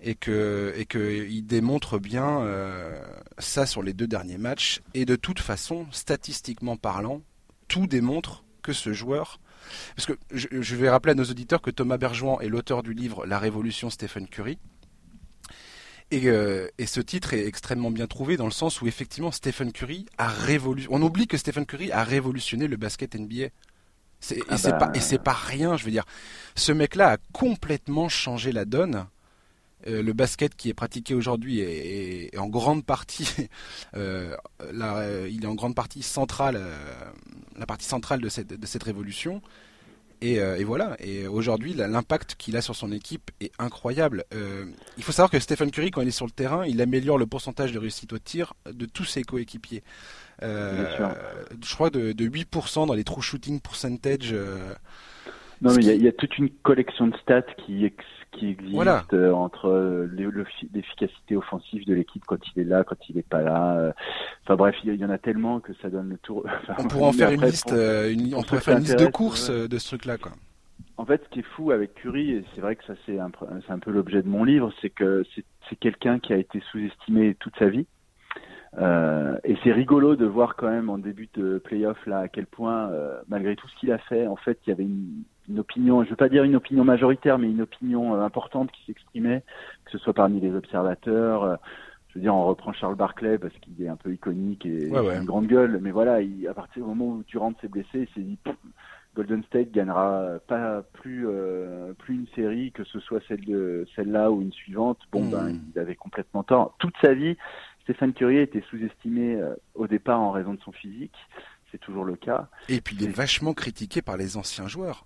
Et que, et il démontre bien euh, ça sur les deux derniers matchs. Et de toute façon, statistiquement parlant, tout démontre que ce joueur parce que je, vais rappeler à nos auditeurs que Thomas Bergeron est l'auteur du livre La Révolution Stephen Curry. Euh, et, ce titre est extrêmement bien trouvé dans le sens où effectivement Stephen Curry a révolutionné. On oublie que Stephen Curry a révolutionné le basket NBA. Ah bah. et c'est pas, rien, je veux dire. Ce mec-là a complètement changé la donne. Euh, le basket qui est pratiqué aujourd'hui est, en grande partie, *laughs* euh, il est en grande partie centrale, la partie centrale de cette, de cette révolution. Euh, et, voilà. Et aujourd'hui, l'impact qu'il a sur son équipe est incroyable. Euh, il faut savoir que Stephen Curry, quand il est sur le terrain, il améliore le pourcentage de réussite au tir de tous ses coéquipiers. Euh, je crois de, de 8% dans les true shooting percentage. Non, mais il y, a toute une collection de stats qui, qui existe euh, entre euh, l'efficacité offensive de l'équipe quand il est là, quand il n'est pas là. Euh. Enfin bref, il y, en a tellement que ça donne le tour. *laughs* on pourrait en faire une liste, une, on pourrait faire une liste de courses de ce truc-là, quoi. En fait, ce qui est fou avec Curry, et c'est vrai que ça c'est un, un, peu l'objet de mon livre, c'est que c'est quelqu'un qui a été sous-estimé toute sa vie. Euh, et c'est rigolo de voir quand même en début de playoff là à quel point, euh, malgré tout ce qu'il a fait, en fait, il y avait une, une opinion, je veux pas dire une opinion majoritaire, mais une opinion euh, importante qui s'exprimait, que ce soit parmi les observateurs. Euh, je veux dire, on reprend Charles Barclay parce qu'il est un peu iconique et une grande gueule, mais voilà, il, à partir du moment où Durant s'est blessé, il s'est dit Golden State gagnera pas plus euh, plus une série que ce soit celle de celle-là ou une suivante. Bon, ben, hmm. il avait complètement tort. Toute sa vie, Stéphane Curry était sous-estimé au départ en raison de son physique. C'est toujours le cas. Et puis il est vachement critiqué par les anciens joueurs.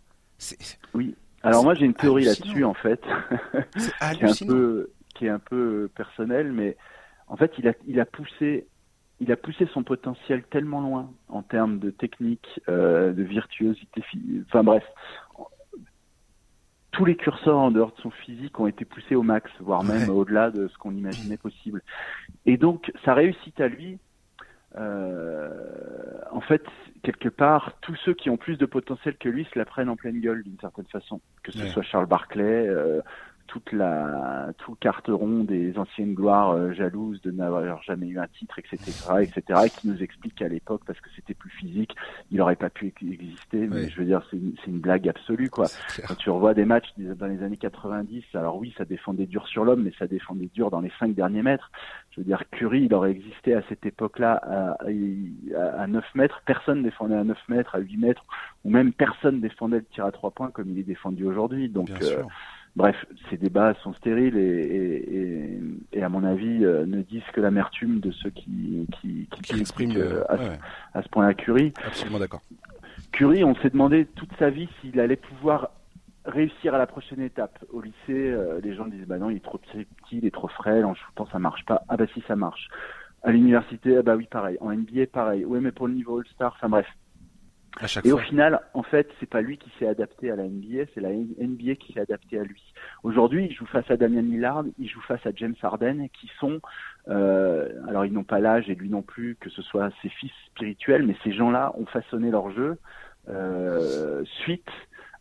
Oui. Alors moi j'ai une théorie là-dessus en fait, *laughs* qui est un peu qui est un peu personnelle, mais en fait il a il a poussé il a poussé son potentiel tellement loin en termes de technique, euh, de virtuosité, enfin bref, tous les curseurs en dehors de son physique ont été poussés au max, voire même au-delà de ce qu'on imaginait possible. Et donc sa réussite à lui, euh, en fait, quelque part, tous ceux qui ont plus de potentiel que lui se la prennent en pleine gueule d'une certaine façon. Que ce soit Charles Barclay, euh, toute la tout le carteron des anciennes gloires euh, jalouses de n'avoir jamais eu un titre, etc., etc., et qui nous explique qu'à l'époque, parce que c'était plus physique, il n'aurait pas pu exister. Mais je veux dire, c'est une, une, blague absolue, quoi. Quand tu revois des matchs dans les années 90, alors oui, ça défendait dur sur l'homme, mais ça défendait dur dans les cinq derniers mètres. Je veux dire, Curry, il aurait existé à cette époque-là à, à, 9 mètres. Personne défendait à 9 mètres, à 8 mètres, ou même personne défendait le tir à trois points comme il est défendu aujourd'hui. Donc, euh, Bref, ces débats sont stériles et, et, à mon avis euh, ne disent que l'amertume de ceux qui, qui, qui, expriment euh, à, ce point-là Curie. Absolument d'accord. Curie, on s'est demandé toute sa vie s'il allait pouvoir réussir à la prochaine étape. Au lycée, euh, les gens disent bah non, il est trop petit, il est trop frêle, en shootant ça marche pas. Ah bah si ça marche. À l'université, ah bah oui pareil. En NBA pareil. Oui mais pour le niveau All-Star, enfin bref et au final, en fait, c'est pas lui qui s'est adapté à la NBA, c'est la NBA qui s'est adapté à lui. Aujourd'hui, il joue face à Damien Lillard, il joue face à James Harden, qui sont, euh, alors ils n'ont pas l'âge et lui non plus, que ce soit ses fils spirituels, mais ces gens-là ont façonné leur jeu euh, suite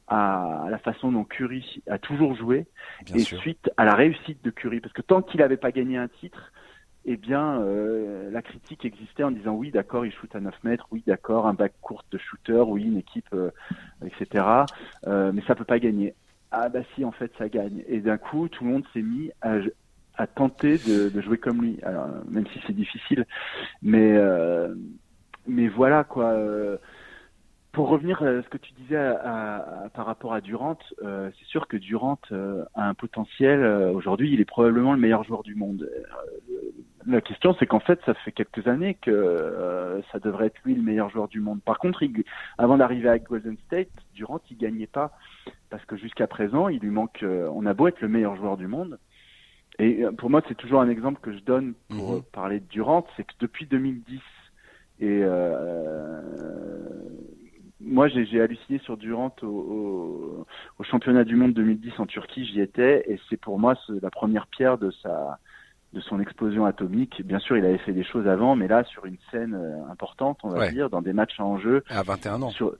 à la façon dont Curry a toujours joué et suite à la réussite de Curry, parce que tant qu'il n'avait pas gagné un titre, eh bien, euh, la critique existait en disant oui, d'accord, il shoot à 9 mètres, oui, d'accord, un bac court de shooter, oui, une équipe, euh, etc. Euh, mais ça peut pas gagner. Ah bah si, en fait, ça gagne. Et d'un coup, tout le monde s'est mis à, tenter de, jouer comme lui. Même si c'est difficile, mais mais voilà quoi. Pour revenir à ce que tu disais par rapport à Durant, c'est sûr que Durant a un potentiel. Aujourd'hui, il est probablement le meilleur joueur du monde. La question, c'est qu'en fait, ça fait quelques années que ça devrait être lui le meilleur joueur du monde. Par contre, avant d'arriver à Golden State, Durant, il gagnait pas parce que jusqu'à présent, il lui manque. on a beau être le meilleur joueur du monde. Et pour moi, c'est toujours un exemple que je donne pour mhm. parler de Durant, c'est que depuis 2010 et moi, j'ai halluciné sur Durant au, au, championnat du monde 2010 en Turquie. J'y étais et c'est pour moi la première pierre de sa de son explosion atomique. Bien sûr, il avait fait des choses avant, mais là, sur une scène euh, importante, on va dire, dans des matchs en jeu. À 21 ans. Sur,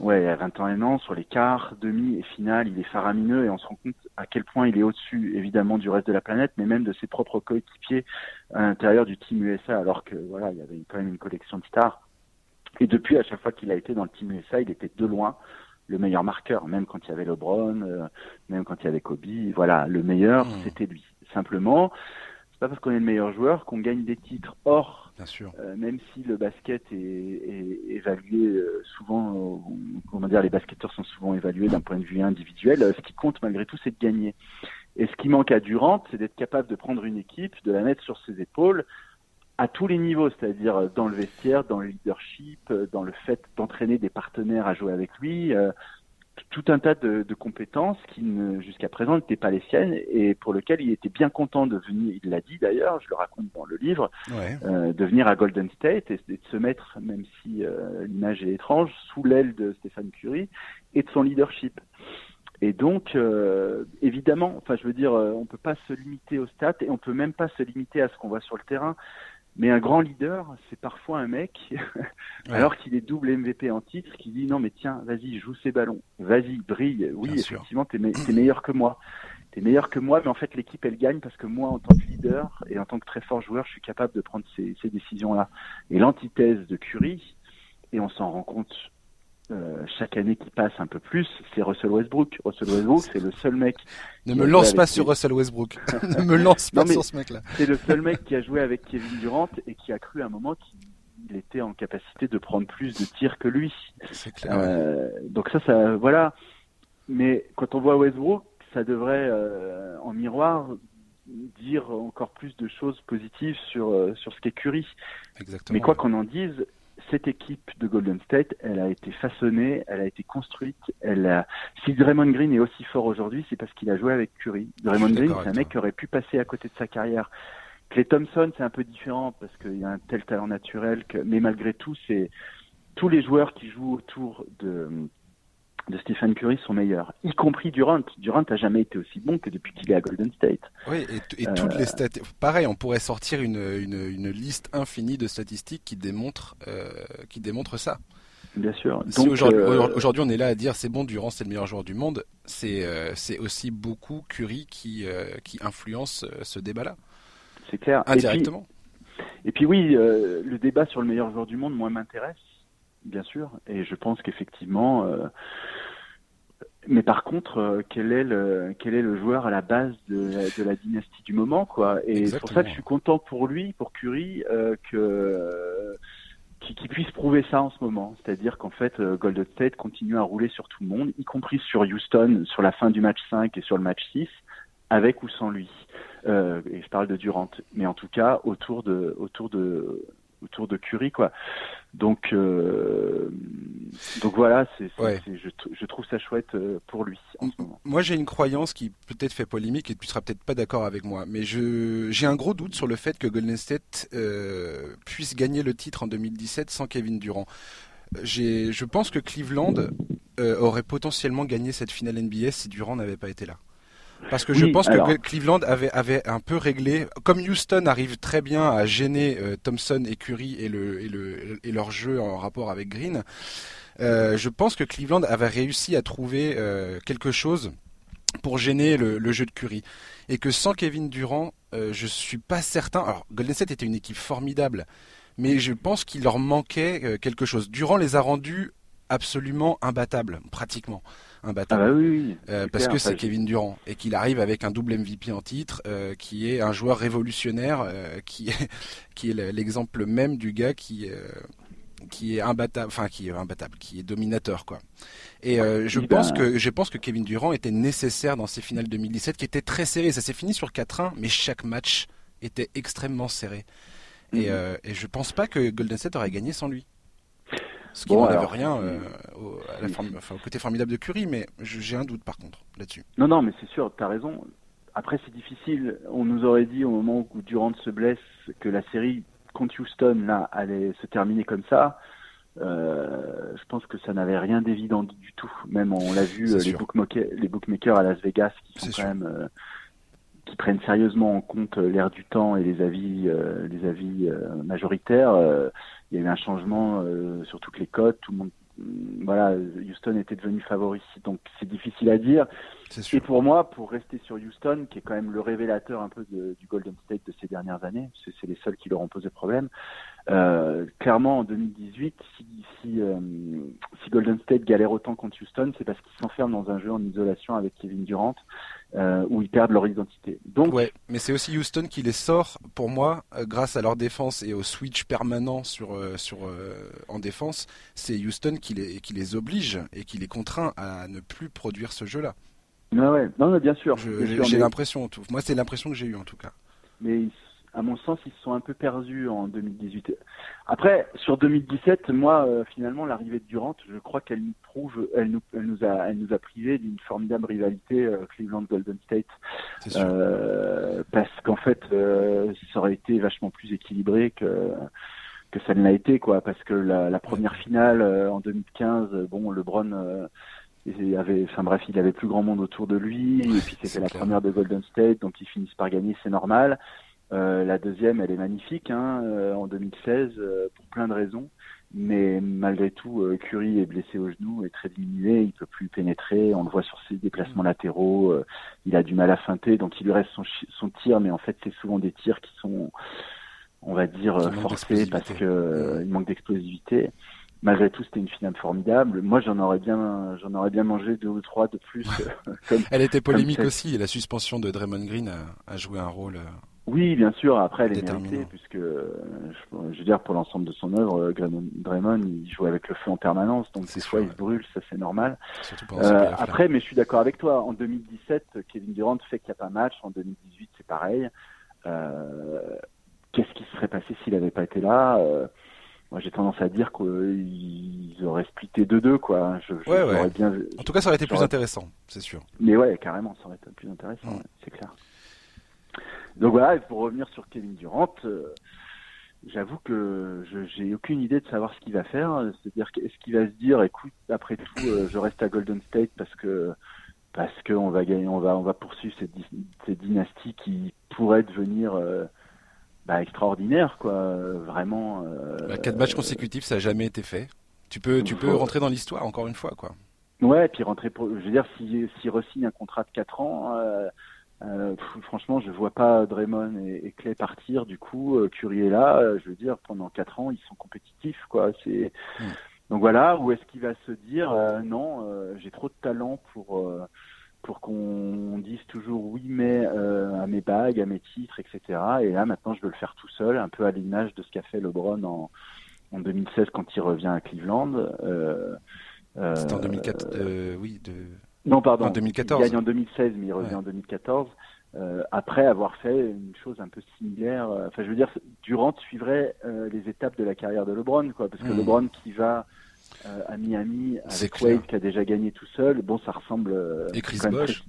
ouais, à 21 ans, sur les quarts, demi et finale, il est faramineux et on se rend compte à quel point il est au-dessus, évidemment, du reste de la planète, mais même de ses propres coéquipiers à l'intérieur du team USA, alors que voilà, il y avait quand même une collection de stars et depuis, à chaque fois qu'il a été dans le Team USA, il était de loin le meilleur marqueur, même quand il y avait LeBron, euh, même quand il y avait Kobe. Voilà, le meilleur, hmm. c'était lui. Simplement, c'est pas parce qu'on est le meilleur joueur qu'on gagne des titres. Or, Bien sûr. Euh, même si le basket est, est évalué euh, souvent, comment dire, les basketteurs sont souvent évalués d'un point de vue individuel, ce qui compte malgré tout, c'est de gagner. Et ce qui manque à Durant, c'est d'être capable de prendre une équipe, de la mettre sur ses épaules, à tous les niveaux, c'est-à-dire dans le vestiaire, dans le leadership, dans le fait d'entraîner des partenaires à jouer avec lui, euh, tout un tas de, de compétences qui jusqu'à présent n'étaient pas les siennes et pour lesquelles il était bien content de venir, il l'a dit d'ailleurs, je le raconte dans le livre, euh, de venir à Golden State et, de se mettre, même si euh, l'image est étrange, sous l'aile de Stéphane Curie et de son leadership. Et donc, euh, évidemment, enfin, je veux dire, on peut pas se limiter au stats et on peut même pas se limiter à ce qu'on voit sur le terrain. Mais un grand leader, c'est parfois un mec, *laughs* alors qu'il est double MVP en titre, qui dit non mais tiens, vas-y, joue ces ballons, vas-y, brille. Oui, effectivement, t'es es meilleur que moi. T'es meilleur que moi, mais en fait l'équipe elle gagne parce que moi, en tant que leader et en tant que très fort joueur, je suis capable de prendre ces, ces décisions-là. Et l'antithèse de Curry, et on s'en rend compte euh, chaque année qui passe un peu plus, c'est Russell Westbrook. Russell Westbrook, c'est le seul mec. Ne me lance pas sur Russell Westbrook. *laughs* ne me lance pas sur ce mec-là. C'est le seul mec qui a joué avec Kevin Durant et qui a cru à un moment qu'il était en capacité de prendre plus de tirs que lui. C'est clair. Euh, donc ça, ça, voilà. Mais quand on voit Westbrook, ça devrait, euh, en miroir, dire encore plus de choses positives sur sur ce qu'est Curry. Exactement. Mais quoi qu'on en dise, cette équipe de Golden State, elle a été façonnée, elle a été construite. Elle a... Si Draymond Green est aussi fort aujourd'hui, c'est parce qu'il a joué avec Curry. Draymond Green, c'est un mec qui aurait pu passer à côté de sa carrière. Clay Thompson, c'est un peu différent parce qu'il a un tel talent naturel que, mais malgré tout, c'est tous les joueurs qui jouent autour de de Stephen Curry sont meilleurs, y compris Durant. Durant n'a jamais été aussi bon que depuis qu'il est à Golden State. Oui, et, toutes les euh, statistiques. Pareil, on pourrait sortir une, une, une, liste infinie de statistiques qui démontrent, euh, qui démontrent ça. Bien sûr. Donc, aujourd'hui, on est là à dire c'est bon, Durant c'est le meilleur joueur du monde, c'est c'est aussi beaucoup Curry qui qui influence ce débat-là. C'est clair. Indirectement. Et puis, oui, le débat sur le meilleur joueur du monde, moi, m'intéresse, bien sûr, et je pense qu'effectivement mais par contre, euh, quel est le quel est le joueur à la base de, de la dynastie du moment, quoi? Et c'est pour ça que je suis content pour lui, pour Curry, euh, que qui, puisse prouver ça en ce moment. C'est-à-dire qu'en fait, euh, Golden State continue à rouler sur tout le monde, y compris sur Houston, sur la fin du match 5 et sur le match 6, avec ou sans lui. Euh, et je parle de Durant, mais en tout cas autour de autour de autour de Curie quoi. Donc euh, donc voilà, c'est je, je, trouve ça chouette euh, pour lui en ce moment. Moi j'ai une croyance qui peut-être fait polémique et tu seras peut-être pas d'accord avec moi, mais je j'ai un gros doute sur le fait que Golden State euh, puisse gagner le titre en 2017 sans Kevin Durant. J'ai je pense que Cleveland aurait potentiellement gagné cette finale NBA si Durant n'avait pas été là. Parce que je pense que Cleveland avait, avait un peu réglé, comme Houston arrive très bien à gêner euh, Thompson et Curry et, le, et, le, et leur jeu en rapport avec Green, euh, je pense que Cleveland avait réussi à trouver euh, quelque chose pour gêner le, le, jeu de Curry. Et que sans Kevin Durant, je suis pas certain. Alors, Golden State était une équipe formidable, mais je pense qu'il leur manquait quelque chose. Durant les a rendus absolument imbattables, pratiquement imbattable. Ah bah oui, euh, parce que c'est Kevin Durant et qu'il arrive avec un double MVP en titre, euh, qui est un joueur révolutionnaire, euh, qui est *laughs* qui est l'exemple même du gars qui qui est imbattable, enfin qui est imbattable, qui est dominateur quoi. Et je pense que je pense que Kevin Durant était nécessaire dans ces finales 2017 qui étaient très serrées. Ça s'est fini sur 4-1, mais chaque match était extrêmement serré. Et, mhm. et je pense pas que Golden State aurait gagné sans lui. Ce qui n'enlève rien euh, au, au, côté formidable de Curry, mais j'ai un doute par contre là-dessus. Non, non, mais c'est sûr, tu as raison. Après, c'est difficile. On nous aurait dit au moment où Durant se blesse que la série contre Houston là allait se terminer comme ça. Euh, je pense que ça n'avait rien d'évident du tout. Même on l'a vu, les, bookmakers, les bookmakers à Las Vegas qui sont quand même euh, qui prennent sérieusement en compte l'air du temps et les avis, euh, les avis majoritaires il y a eu un changement euh, sur toutes les cotes. Tout le monde, mm, voilà, Houston était devenu favori, donc c'est difficile à dire. Et pour moi, pour rester sur Houston, qui est quand même le révélateur un peu de, du Golden State de ces dernières années, c'est les seuls qui leur ont posé problème. Euh, clairement, en 2018, si, si, euh, si, Golden State galère autant contre Houston, c'est parce qu'ils s'enferment dans un jeu en isolation avec Kevin Durant, euh, où ils perdent leur identité. Donc, ouais, mais c'est aussi Houston qui les sort, pour moi, euh, grâce à leur défense et au switch permanent sur, euh, sur, en défense. C'est Houston qui les, qui les oblige et qui les contraint à ne plus produire ce jeu-là. Ouais, ouais. Non, mais bien sûr. J'ai l'impression, moi c'est l'impression que j'ai eu en tout cas. Mais à mon sens, ils se sont un peu perdus en 2018. Après, sur 2017, moi, euh, finalement, l'arrivée de Durant, je crois qu'elle nous prouve, elle nous, elle nous a, elle nous a privé d'une formidable rivalité euh, Cleveland-Golden State, euh, parce qu'en fait, ça aurait été vachement plus équilibré que que ça ne l'a été, quoi, parce que la, la première finale en 2015, bon, LeBron il avait, enfin bref, il avait plus grand monde autour de lui, et puis c'était la première de Golden State, donc ils finissent par gagner, c'est normal. Euh, la deuxième, elle est magnifique hein, euh, en 2016 euh, pour plein de raisons, mais malgré tout, Curry est blessé au genou, est très diminué, il peut plus pénétrer. On le voit sur ses déplacements latéraux, il a du mal à feinter, donc il lui reste son, son tir, mais en fait, c'est souvent des tirs qui sont, on va dire, forcés parce que il manque d'explosivité malgré tout, c'était une finale formidable. Moi, j'en aurais bien, j'en aurais bien mangé deux ou trois de plus. *laughs* comme, Elle était polémique aussi. Et la suspension de Draymond Green a, a joué un rôle. Euh, oui, bien sûr. Après, elle est méritée, puisque je, veux dire, pour l'ensemble de son œuvre, euh, Draymond, il joue avec le feu en permanence, donc des fois il se brûle, ça c'est normal. Euh, après, mais je suis d'accord avec toi. En 2017, Kevin Durant fait qu'il n'y a pas match. En 2018, c'est pareil. Euh, Qu'est-ce qui serait passé s'il n'avait pas été là euh, moi j'ai tendance à dire qu'ils auraient splitté 2-2 quoi. Je, ouais, ouais. Bien... En tout cas ça aurait été plus intéressant, c'est sûr. Mais ouais, carrément, ça aurait été plus intéressant, c'est clair. Donc voilà, et pour revenir sur Kevin Durant, euh, j'avoue que j'ai aucune idée de savoir ce qu'il va faire. C'est-à-dire qu'est-ce qu'il va se dire, écoute, après tout, euh, je reste à Golden State parce que parce qu'on va gagner, on va on va poursuivre cette, cette dynastie qui pourrait devenir euh, bah, extraordinaire, quoi. Vraiment. Bah, quatre matchs consécutifs, ça n'a jamais été fait. Tu peux, tu peux rentrer dans l'histoire encore une fois, quoi. Ouais, et puis rentrer pour. Je veux dire, si, si re-signe un contrat de 4 ans, euh, euh, franchement, je vois pas Draymond et, et, Clay partir. Du coup, euh, Curry est là. Euh, je veux dire, pendant 4 ans, ils sont compétitifs, quoi. C'est. Hmm. Donc voilà, où est-ce qu'il va se dire euh, non, j'ai trop de talent pour pour qu'on dise toujours oui mais à mes bagues, à mes titres, etc. Et là maintenant je veux le faire tout seul, un peu à l'image de ce qu'a fait LeBron en, en 2016 quand il revient à Cleveland. Euh, euh, C'était en 2004, euh, oui, de... Non, pardon. En 2014. Il gagne en 2016, mais il revient en 2014. Euh, après avoir fait une chose un peu similaire. Euh, enfin, je veux dire, Durant suivrait euh, les étapes de la carrière de LeBron, quoi, parce que mmh. LeBron qui va à Miami avec Wade qui a déjà gagné tout seul, bon, ça ressemble. Et Chris Bosh.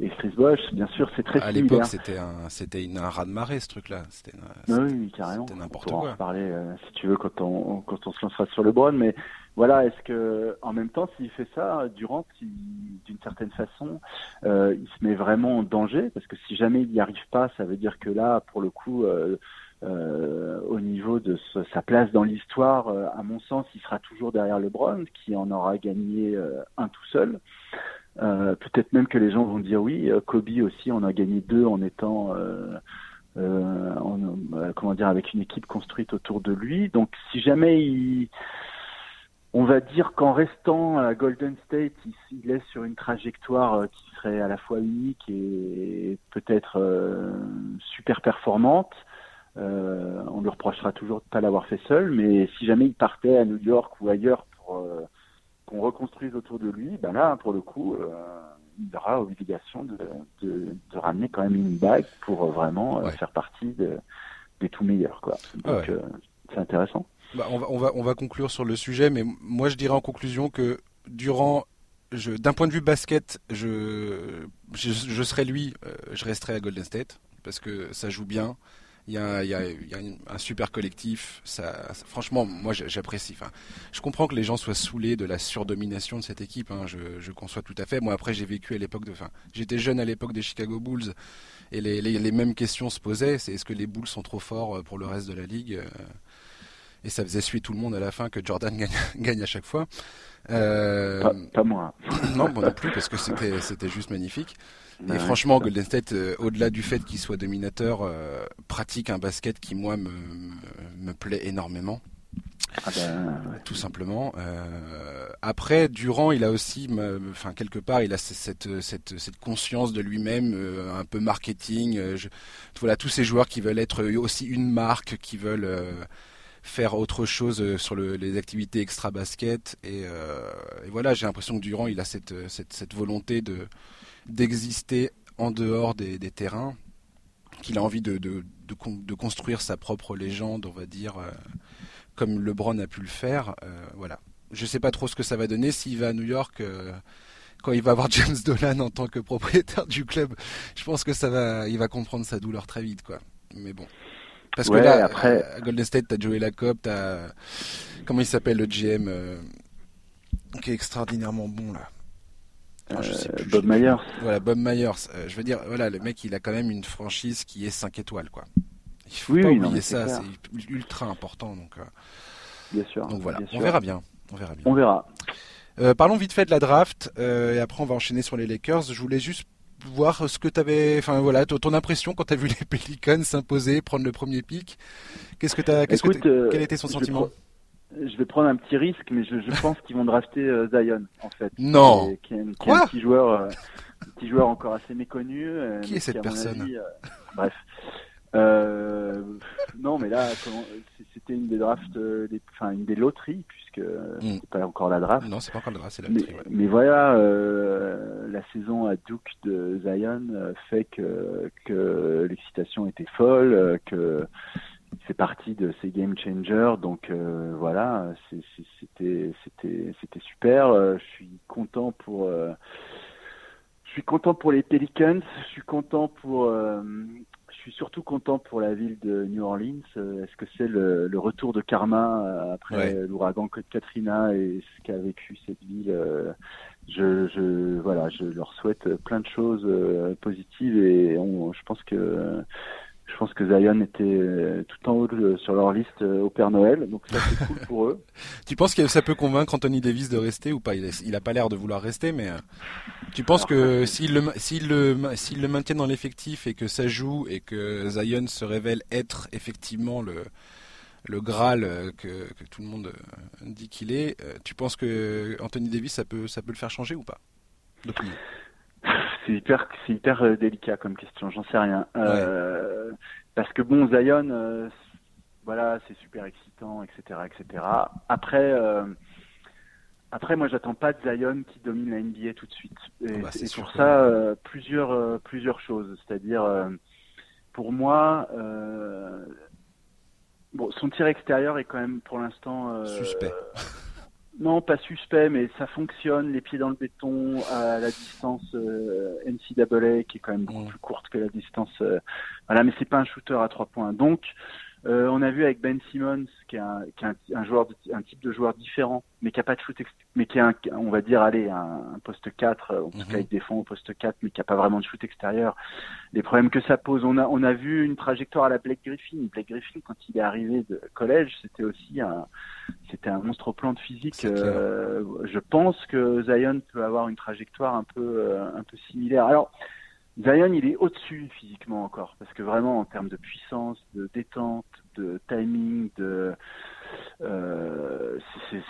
Et Chris Bosh, bien sûr, c'est très À l'époque, c'était un, c'était une, un raz de marée, ce truc-là. C'était, oui, carrément. C'était n'importe quoi. On en parler, si tu veux, quand on, quand on se lancera sur LeBron, mais voilà, est-ce que en même temps, s'il fait ça, Durant, d'une certaine façon, euh, il se met vraiment en danger? Parce que si jamais il n'y arrive pas, ça veut dire que là, pour le coup, euh, euh, au niveau de sa place dans l'histoire, euh, à mon sens, il sera toujours derrière LeBron, qui en aura gagné euh, un tout seul. Peut-être même que les gens vont dire oui, Kobe aussi en a gagné deux en étant en, comment dire avec une équipe construite autour de lui. Donc si jamais on va dire qu'en restant à Golden State, il, est sur une trajectoire euh, qui serait à la fois unique et peut-être euh, super performante. Euh, on lui reprochera toujours de ne pas l'avoir fait seul, mais si jamais il partait à New York ou ailleurs pour qu'on reconstruise autour de lui, ben là, pour le coup, il aura obligation de, de, de, ramener quand même une bague pour vraiment faire partie des tout meilleurs. Quoi. Donc, c'est intéressant. Bah, on, va, on, va, on va conclure sur le sujet, mais moi je dirais en conclusion que durant, d'un point de vue basket, je, je, je serais lui, euh, je resterais à Golden State parce que ça joue bien. Il y, a, il, y a, il y a, un super collectif. Ça, franchement, moi j'apprécie. Enfin, je comprends que les gens soient saoulés de la surdomination de cette équipe. Hein, je, je, conçois tout à fait. Moi après j'ai vécu à l'époque de. Enfin, j'étais jeune à l'époque des Chicago Bulls et les, les, les, mêmes questions se posaient. C'est est-ce que les Bulls sont trop forts pour le reste de la ligue euh, et ça faisait suer tout le monde à la fin que Jordan gagne, *laughs* gagne à chaque fois. Euh... Pas, pas, moi. non, moi non plus, parce que c'était, c'était juste magnifique. Et franchement, Golden State, euh, au-delà du fait qu'il soit dominateur, euh, pratique un basket qui, moi, me, me, plaît énormément. Ah ben, Tout simplement. Euh, après, Durant, il a aussi, enfin quelque part, il a cette, cette, cette conscience de lui-même, euh, un peu marketing. Euh, je, voilà, tous ces joueurs qui veulent être aussi une marque, qui veulent faire autre chose sur le, les activités extra basket et, et voilà j'ai l'impression que Durant il a cette, cette, cette volonté de d'exister en dehors des, des terrains qu'il a envie de, de, de, de, construire sa propre légende on va dire euh, comme LeBron a pu le faire euh, voilà. Je sais pas trop ce que ça va donner. S'il va à New York euh, quand il va avoir *laughs* James Dolan en tant que propriétaire du club je pense que ça va il va comprendre sa douleur très vite quoi. Mais bon. Parce que là, après... à Golden State, t'as Joey Lacob, t'as. Comment il s'appelle le GM qui est extraordinairement bon là je sais plus, Bob Myers. Voilà, Bob Myers. Euh, je veux dire, voilà, le mec, il a quand même une franchise qui est 5 étoiles, quoi. Il faut oui, pas oui, oublier ça, c'est ultra important. Donc, euh... bien sûr. Donc voilà, bien on sûr. verra bien. On verra bien. On verra. Euh, parlons vite fait de la draft euh, et après on va enchaîner sur les Lakers. Je voulais juste voir ce que tu avais, enfin voilà, ton impression quand tu as vu les *laughs* Pelicans s'imposer, prendre le premier pic. Qu'est-ce que tu as, qu'est-ce Écoute, que euh, quel était son sentiment je vais prendre un petit risque, mais je, je pense qu'ils vont drafter euh, Zion en fait. Non. Qui est, qui est, qui est un petit joueur, euh, un petit joueur encore assez méconnu. euh, Qui est cette mon personne avis, Bref. Non, mais là, c'était une des drafts, des, enfin une des loteries puisque Mm. c'est pas encore la draft. Non, c'est pas encore le draft, c'est la Mais, loterie, ouais. mais voilà, la saison à Duke de Zion fait que, que l'excitation était folle, que c'est parti de ces game changers. Donc euh, voilà, c'était c'était c'était super. Euh, je suis content pour euh, je suis content pour les Pelicans. Je suis content pour euh, je suis surtout content pour la ville de New Orleans. Est-ce que c'est le, le retour de karma après Ouais. l'ouragan Katrina et ce qu'a vécu cette ville je, je voilà, je leur souhaite plein de choses positives et on, je pense que je pense que Zion était euh, tout en haut sur leur liste euh, au Père Noël, donc ça c'est cool pour eux. *laughs* Tu penses que ça peut convaincre Anthony Davis de rester ou pas? Il, il a pas l'air de vouloir rester, mais tu penses que s'il le s'il le s'il le maintient dans l'effectif et que ça joue et que Zion se révèle être effectivement le le Graal que, que tout le monde dit qu'il est, tu penses que Anthony Davis ça peut ça peut le faire changer ou pas? *laughs* c'est hyper, c'est hyper euh, délicat comme question. J'en sais rien. Euh, parce que bon, Zion, euh, voilà, c'est super excitant, etc., etc. Après, après, moi, j'attends pas de Zion qui domine la NBA tout de suite. Et, ah bah, c'est pour ça plusieurs, plusieurs choses. C'est-à-dire, pour moi, bon, son tir extérieur est quand même pour l'instant suspect. *laughs* Non, pas suspect, mais ça fonctionne, les pieds dans le béton, à la distance euh, NCAA, qui est quand même beaucoup plus courte que la distance. Euh, voilà, mais c'est pas un shooter à trois points. Donc, euh, on a vu avec Ben Simmons, qui est un, qui est un, joueur, un type de joueur différent, mais qui a pas de shoot, mais qui est un, on va dire, allez, un, poste 4, en tout cas il défend au poste 4, mais qui a pas vraiment de shoot extérieur. Les problèmes que ça pose, on a, on a vu une trajectoire à la Blake Griffin. Blake Griffin, quand il est arrivé de collège, c'était aussi un, c'était un monstre au plan de physique. Euh, je pense que Zion peut avoir une trajectoire un peu, euh, un peu similaire. Alors, Zion, il est au-dessus physiquement encore, parce que vraiment en termes de puissance, de détente, de timing, de euh,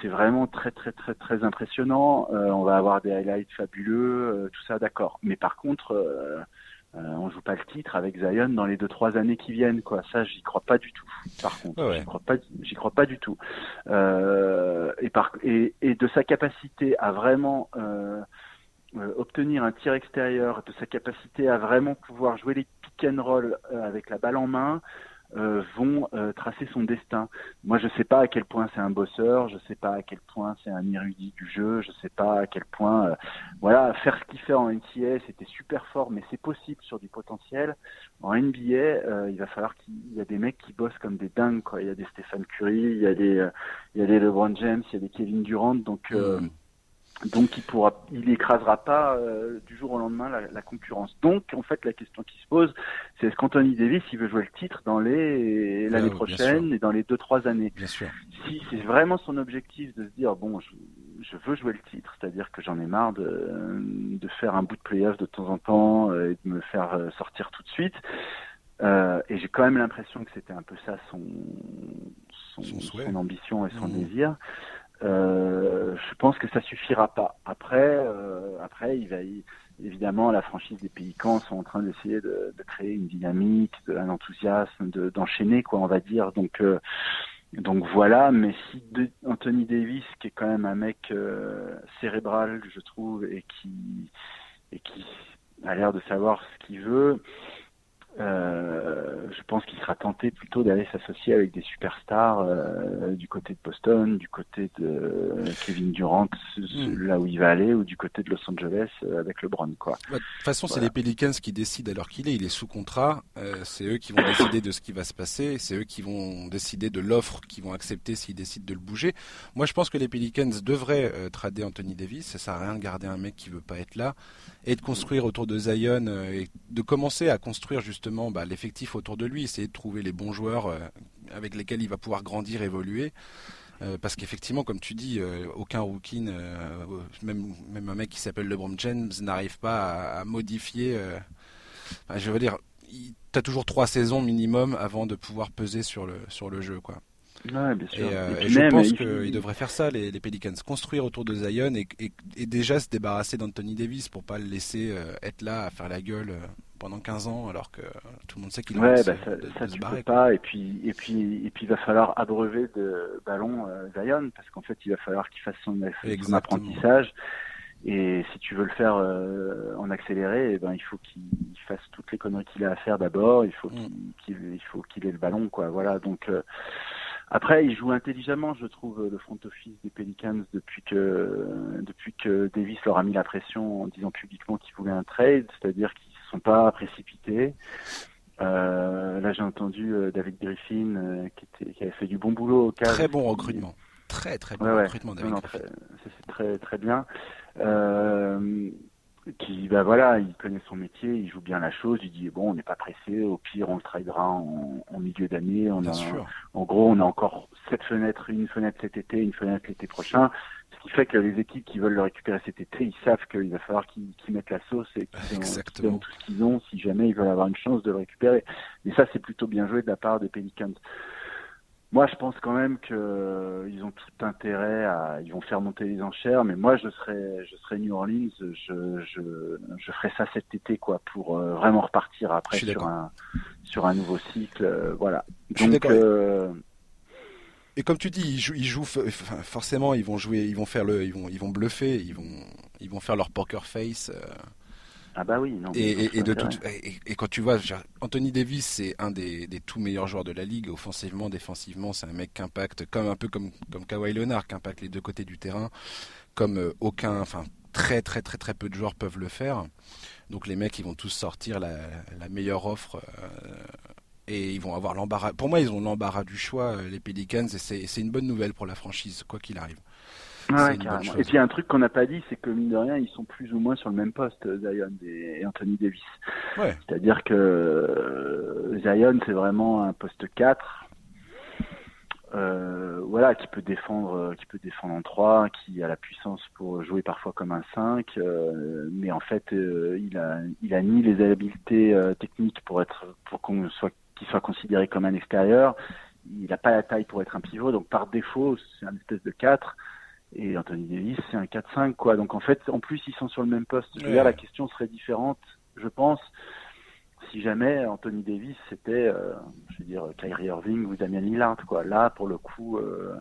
c'est vraiment très très très très impressionnant. Euh, on va avoir des highlights fabuleux, euh, tout ça, d'accord. Mais par contre, euh, euh, on joue pas le titre avec Zion dans les deux trois années qui viennent, quoi. Ça, j'y crois pas du tout. Par contre, j'y crois pas, j'y crois pas du tout. et par et, et de sa capacité à vraiment euh, obtenir un tir extérieur, de sa capacité à vraiment pouvoir jouer les pick and roll euh, avec la balle en main, euh, vont tracer son destin. Moi, je sais pas à quel point c'est un bosseur, je sais pas à quel point c'est un érudit du jeu, je sais pas à quel point, voilà, faire ce qu'il fait en NCA, c'était super fort, mais c'est possible sur du potentiel. En NBA, il va falloir qu'il y a des mecs qui bossent comme des dingues, quoi. Il y a des Stephen Curry, il y a des, il y a des LeBron James, il y a des Kevin Durant, donc. Mm. Donc il pourra, il écrasera pas euh, du jour au lendemain la, la, concurrence. Donc en fait la question qui se pose, c'est est-ce qu'Anthony Davis il veut jouer le titre dans les ah l'année prochaine et dans les deux trois années? Bien sûr. Si c'est vraiment son objectif de se dire bon je, je veux jouer le titre, c'est-à-dire que j'en ai marre de, de faire un bout de playoff de temps en temps euh, et de me faire euh, sortir tout de suite. Euh, et j'ai quand même l'impression que c'était un peu ça son son, son, son ambition et son mmh. désir. Euh, je pense que ça suffira pas. Après, euh, après, il va évidemment la franchise des Pélicans sont en train d'essayer de, de, créer une dynamique, un enthousiasme, d'enchaîner quoi, on va dire. Donc euh, donc voilà. Mais si Anthony Davis, qui est quand même un mec euh, cérébral, je trouve, et qui et qui a l'air de savoir ce qu'il veut, euh, je pense qu'il sera tenté plutôt d'aller s'associer avec des superstars euh, du côté de Boston, du côté de Kevin Durant, hmm. là où il va aller, ou du côté de Los Angeles euh, avec LeBron. Quoi. de toute façon, c'est les Pelicans qui décident alors qu'il est. Il est sous contrat. c'est eux qui vont décider de ce qui va se passer. C'est eux qui vont décider de l'offre qu'ils vont accepter s'ils décident de le bouger. Moi, je pense que les Pelicans devraient trader Anthony Davis. Ça sert à rien de garder un mec qui veut pas être là et de construire autour de Zion et de commencer à construire justement bah, l'effectif autour de lui, essayer de trouver les bons joueurs euh, avec lesquels il va pouvoir grandir, évoluer. Euh, parce qu'effectivement, comme tu dis, euh, aucun rookie, même, même un mec qui s'appelle LeBron James, n'arrive pas à, modifier. je veux dire, tu as toujours trois saisons minimum avant de pouvoir peser sur le, sur le jeu. quoi. Ouais, bien sûr. Et, je pense qu'ils devraient faire ça, les, les, Pelicans, construire autour de Zion et, et, déjà se débarrasser d'Anthony Davis pour pas le laisser être là à faire la gueule pendant 15 ans alors que tout le monde sait qu'il ouais, bah ça, ça tu peux pas. Et puis et puis et puis il va falloir abreuver de ballons euh, Zion parce qu'en fait il va falloir qu'il fasse son, apprentissage. Et si tu veux le faire euh, en accéléré eh ben il faut qu'il fasse toutes les conneries qu'il a à faire d'abord. Il faut mm. qu'il il faut qu'il ait le ballon quoi. Voilà. Donc euh, après, il joue intelligemment, je trouve, le front office des Pelicans depuis que depuis que Davis leur a mis la pression en disant publiquement qu'il voulait un trade, c'est-à-dire qu'ils sont pas précipités. Euh, là, j'ai entendu euh, David Griffin euh, qui, était, qui avait fait du bon boulot au cas. Très bon recrutement. Très très bon recrutement, David. c'est très très bien. Euh, qui bah voilà, il connaît son métier, il joue bien la chose, il dit bon, on n'est pas pressé, au pire on le tradera en, en milieu d'année, on a, en gros on a encore cette fenêtre, une fenêtre cet été, une fenêtre l'été prochain, ce qui fait que les équipes qui veulent le récupérer cet été, ils savent qu'il va falloir qu'ils mettent la sauce et qu'ils donnent tout ce qu'ils ont si jamais ils veulent avoir une chance de le récupérer. Et ça c'est plutôt bien joué de la part des Pelicans. Moi, je pense quand même qu'ils euh, ont tout intérêt à, ils vont faire monter les enchères, mais moi, je serais, je serais New Orleans, je, je, je ferais ça cet été, quoi, pour euh, vraiment repartir après sur un, sur un nouveau cycle, euh, voilà. Donc, et comme tu dis, ils jouent, ils jouent, forcément, ils vont jouer, ils vont faire le, ils vont, ils vont bluffer, ils vont, ils vont faire leur poker face. Ah bah oui, non. Et, de et, quand tu vois, Anthony Davis, c'est un des, tout meilleurs joueurs de la ligue, offensivement, défensivement, c'est un mec qui impacte, comme un peu comme, comme Kawhi Leonard, qui impacte les deux côtés du terrain, comme euh, aucun, enfin très très très très peu de joueurs peuvent le faire. Donc les mecs, ils vont tous sortir la, meilleure offre. Euh, et ils vont avoir l'embarras. Pour moi, ils ont l'embarras du choix, euh, les Pelicans, et c'est une bonne nouvelle pour la franchise, quoi qu'il arrive. Et puis un truc qu'on n'a pas dit, c'est que mine de rien, ils sont plus ou moins sur le même poste, Zion et Anthony Davis. C'est-à-dire que euh, Zion, c'est vraiment un poste 4. Euh, voilà, qui peut défendre, qui peut défendre en 3, qui a la puissance pour jouer parfois comme un 5, euh, mais en fait, il a, il a ni les habiletés techniques pour être, pour qu'on soit, qu'il soit considéré comme un extérieur. Il n'a pas la taille pour être un pivot, donc par défaut, c'est un espèce de 4 et Anthony Davis c'est un 4-5 quoi. Donc en fait en plus ils sont sur le même poste. Je veux dire la question serait différente je pense si jamais Anthony Davis c'était euh, je veux dire Kyrie Irving ou Damian Lillard quoi. Là pour le coup euh,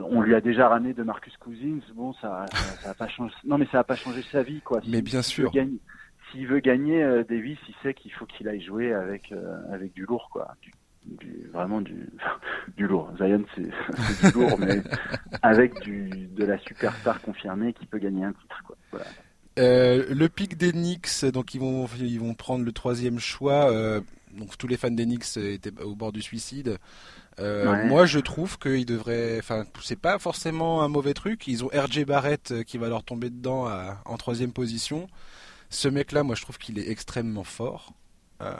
on lui a déjà ramené de Marcus Cousins. Bon ça ça, a pas changé. Non mais ça a pas changé sa vie quoi. Mais bien sûr. s'il veut gagner euh, Davis il sait qu'il faut qu'il aille jouer avec avec du lourd quoi vraiment du, *laughs* du lourd. Zion, *laughs* c'est du lourd, mais avec du, de la superstar confirmée qui peut gagner un titre. Quoi. Voilà. Euh, le pic des Knicks, donc ils vont, ils vont prendre le troisième choix. Euh, donc tous les fans des Knicks étaient au bord du suicide. Euh, moi, je trouve qu'ils devraient. Enfin, c'est pas forcément un mauvais truc. Ils ont RJ Barrett euh, qui va leur tomber dedans à, en troisième position. Ce mec-là, moi, je trouve qu'il est extrêmement fort. Euh,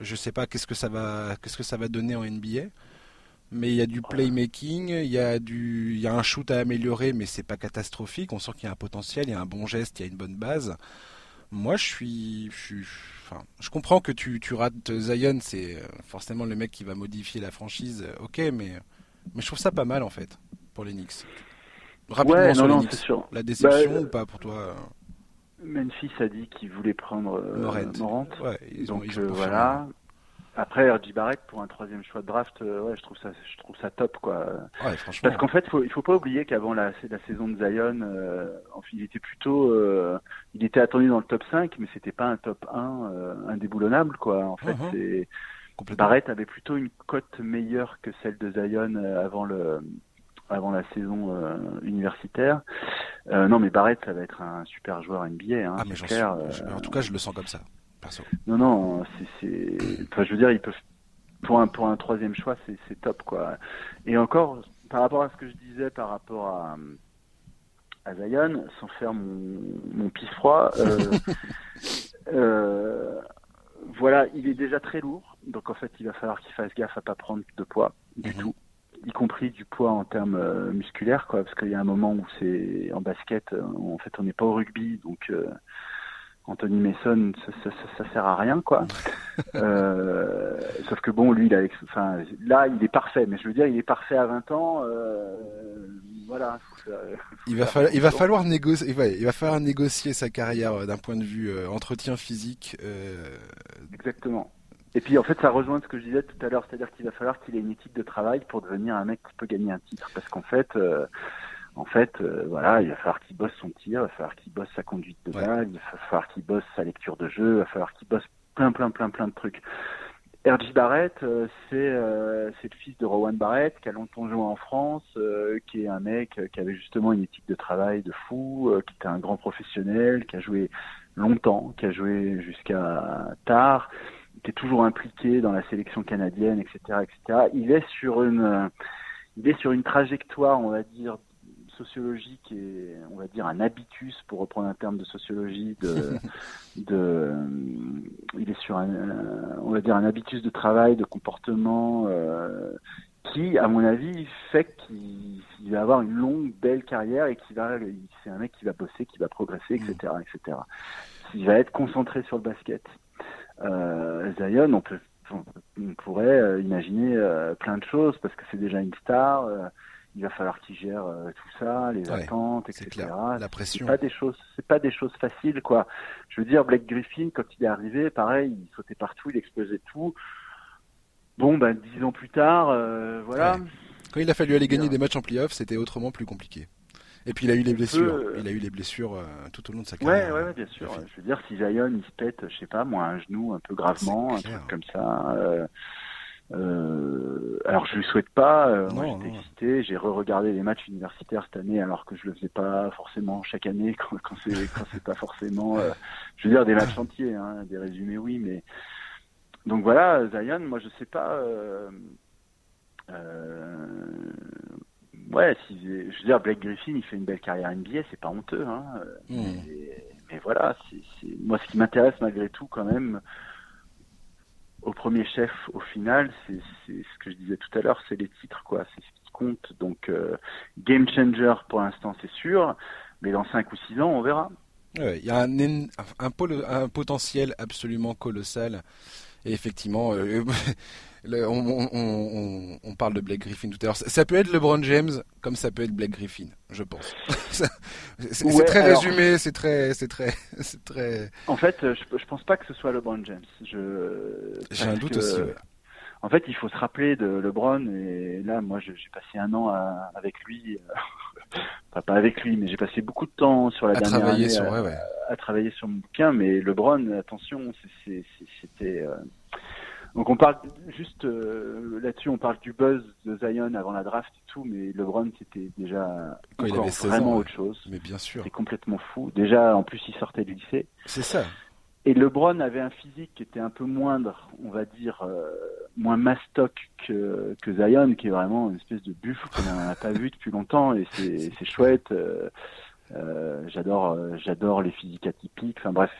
je sais pas qu'est-ce que ça va, qu'est-ce que ça va donner en NBA. Mais il y a du playmaking, il y a du, il y a un shoot à améliorer, mais c'est pas catastrophique. On sent qu'il y a un potentiel, il y a un bon geste, il y a une bonne base. Moi, je suis, je, enfin, je comprends que tu, tu rates Zion, c'est euh, forcément le mec qui va modifier la franchise. Euh, ok, mais, mais je trouve ça pas mal en fait pour les Knicks. Rapidement sur les Knicks. La déception bah, ou pas pour toi Memphis a dit qu'il voulait prendre euh, Morant. ils Donc euh, voilà. Après RJ Barrett pour un troisième choix de draft, euh, ouais, je trouve ça, je trouve ça top quoi. Ouais, franchement. Parce qu'en fait, faut, il faut pas oublier qu'avant la, la saison de Zion, euh, il était plutôt, il était attendu dans le top 5, mais c'était pas un top 1 indéboulonnable quoi. En fait, c'est Barrett avait plutôt une cote meilleure que celle de Zion avant le avant la saison euh, universitaire. Euh, non, mais Barrett, ça va être un super joueur NBA. Hein, ah, mais clair, euh, en tout cas, je le sens comme ça, perso. Non, non, c'est, enfin, je veux dire, ils peuvent pour un pour un troisième choix, c'est top quoi. Et encore, par rapport à ce que je disais, par rapport à à Zion, sans faire mon, mon pisse froid, *laughs* euh, voilà, il est déjà très lourd, donc en fait, il va falloir qu'il fasse gaffe à pas prendre de poids du mhm. tout y compris du poids en termes euh, musculaires, quoi, parce qu'il y a un moment où c'est en basket, euh, en fait, on n'est pas au rugby, donc euh, Anthony Mason, ça, ça, ça, sert à rien, quoi. *laughs* euh, sauf que bon, lui, il a, enfin, là, il est parfait, mais je veux dire, il est parfait à 20 ans. Voilà. il va falloir, il va falloir négocier, il va falloir négocier sa carrière d'un point de vue entretien physique. Exactement. Et puis en fait, ça rejoint ce que je disais tout à l'heure, c'est-à-dire qu'il va falloir qu'il ait une éthique de travail pour devenir un mec qui peut gagner un titre, parce qu'en fait, euh, en fait, euh, voilà, il va falloir qu'il bosse son tir, il va falloir qu'il bosse sa conduite de balle, il va falloir qu'il bosse sa lecture de jeu, il va falloir qu'il bosse plein, plein, plein, plein de trucs. R.J. Barrett, euh, c'est c'est le fils de Rowan Barrett, qui a longtemps joué en France, qui est un mec qui avait justement une éthique de travail de fou, qui était un grand professionnel, qui a joué longtemps, qui a joué jusqu'à tard qui est toujours impliqué dans la sélection canadienne, etc., etc. Il est sur une, il est sur une trajectoire, on va dire, sociologique et on va dire un habitus, pour reprendre un terme de sociologie, de, *laughs* de il est sur un, on va dire un habitus de travail, de comportement. Euh, qui, à mon avis, fait qu'il va avoir une longue, belle carrière et qui va, c'est un mec qui va bosser, qui va progresser, etc., etc. Il va être concentré sur le basket. Euh, Zion, on peut on pourrait euh, imaginer euh, plein de choses parce que c'est déjà une star. Il va falloir qu'il gère tout ça, les attentes, etc. La pression. C'est pas des choses, c'est pas des choses faciles, quoi. Je veux dire, Blake Griffin, quand il est arrivé, pareil, il sautait partout, il explosait tout. Bon, ben dix ans plus tard, voilà. Quand il a fallu aller gagner des matchs en playoff, c'était autrement plus compliqué. Et puis il a eu les blessures. Il a eu les blessures euh, tout au long de sa carrière. Ouais, ouais, bien sûr. Je veux dire, si Zion il se pète, je sais pas, moi, un genou un peu gravement, un truc comme ça. Euh, euh, alors je lui souhaite pas. Euh, moi j'étais excité. J'ai re-regardé les matchs universitaires cette année, alors que je le faisais pas forcément chaque année *laughs* quand, quand c'est quand c'est pas forcément. Euh, je veux dire des matchs entiers, hein, des résumés oui, mais donc voilà, Zion, moi je sais pas. Euh, ouais, si, je veux dire, Blake Griffin, il fait une belle carrière NBA, c'est pas honteux, hein. Hmm. Mais, voilà, c'est, moi, ce qui m'intéresse malgré tout, quand même, au premier chef, au final, c'est, ce que je disais tout à l'heure, c'est les titres, quoi. C'est ce qui compte. Donc, euh, game changer pour l'instant, c'est sûr, mais dans 5 ou 6 ans, on verra. Il y a un, un, un, potentiel absolument colossal. Et effectivement, euh, on, parle de Blake Griffin tout à l'heure. Ça, peut être LeBron James comme ça peut être Blake Griffin, je pense. *laughs* c'est très résumé, c'est très, c'est très, *laughs* c'est très. En fait, je, je pense pas que ce soit LeBron James. J'ai un doute aussi. En fait, il faut se rappeler de LeBron et là, moi, j'ai passé un an avec lui. *laughs* pas avec lui, mais j'ai passé beaucoup de temps sur la dernière année à, travailler sur mon bouquin. Mais LeBron, attention, c'était euh, donc on parle juste euh, là-dessus, on parle du buzz de Zion avant la draft et tout, mais LeBron c'était déjà vraiment autre chose. Mais bien sûr. C'est complètement fou. Déjà, en plus, il sortait du lycée. C'est ça. Et LeBron avait un physique qui était un peu moindre, on va dire, euh, moins mastoc que, que Zion, qui est vraiment une espèce de buffle qu'on n'a pas vu depuis longtemps, et c'est *laughs* chouette. Euh, j'adore, j'adore les physiques atypiques. Enfin bref,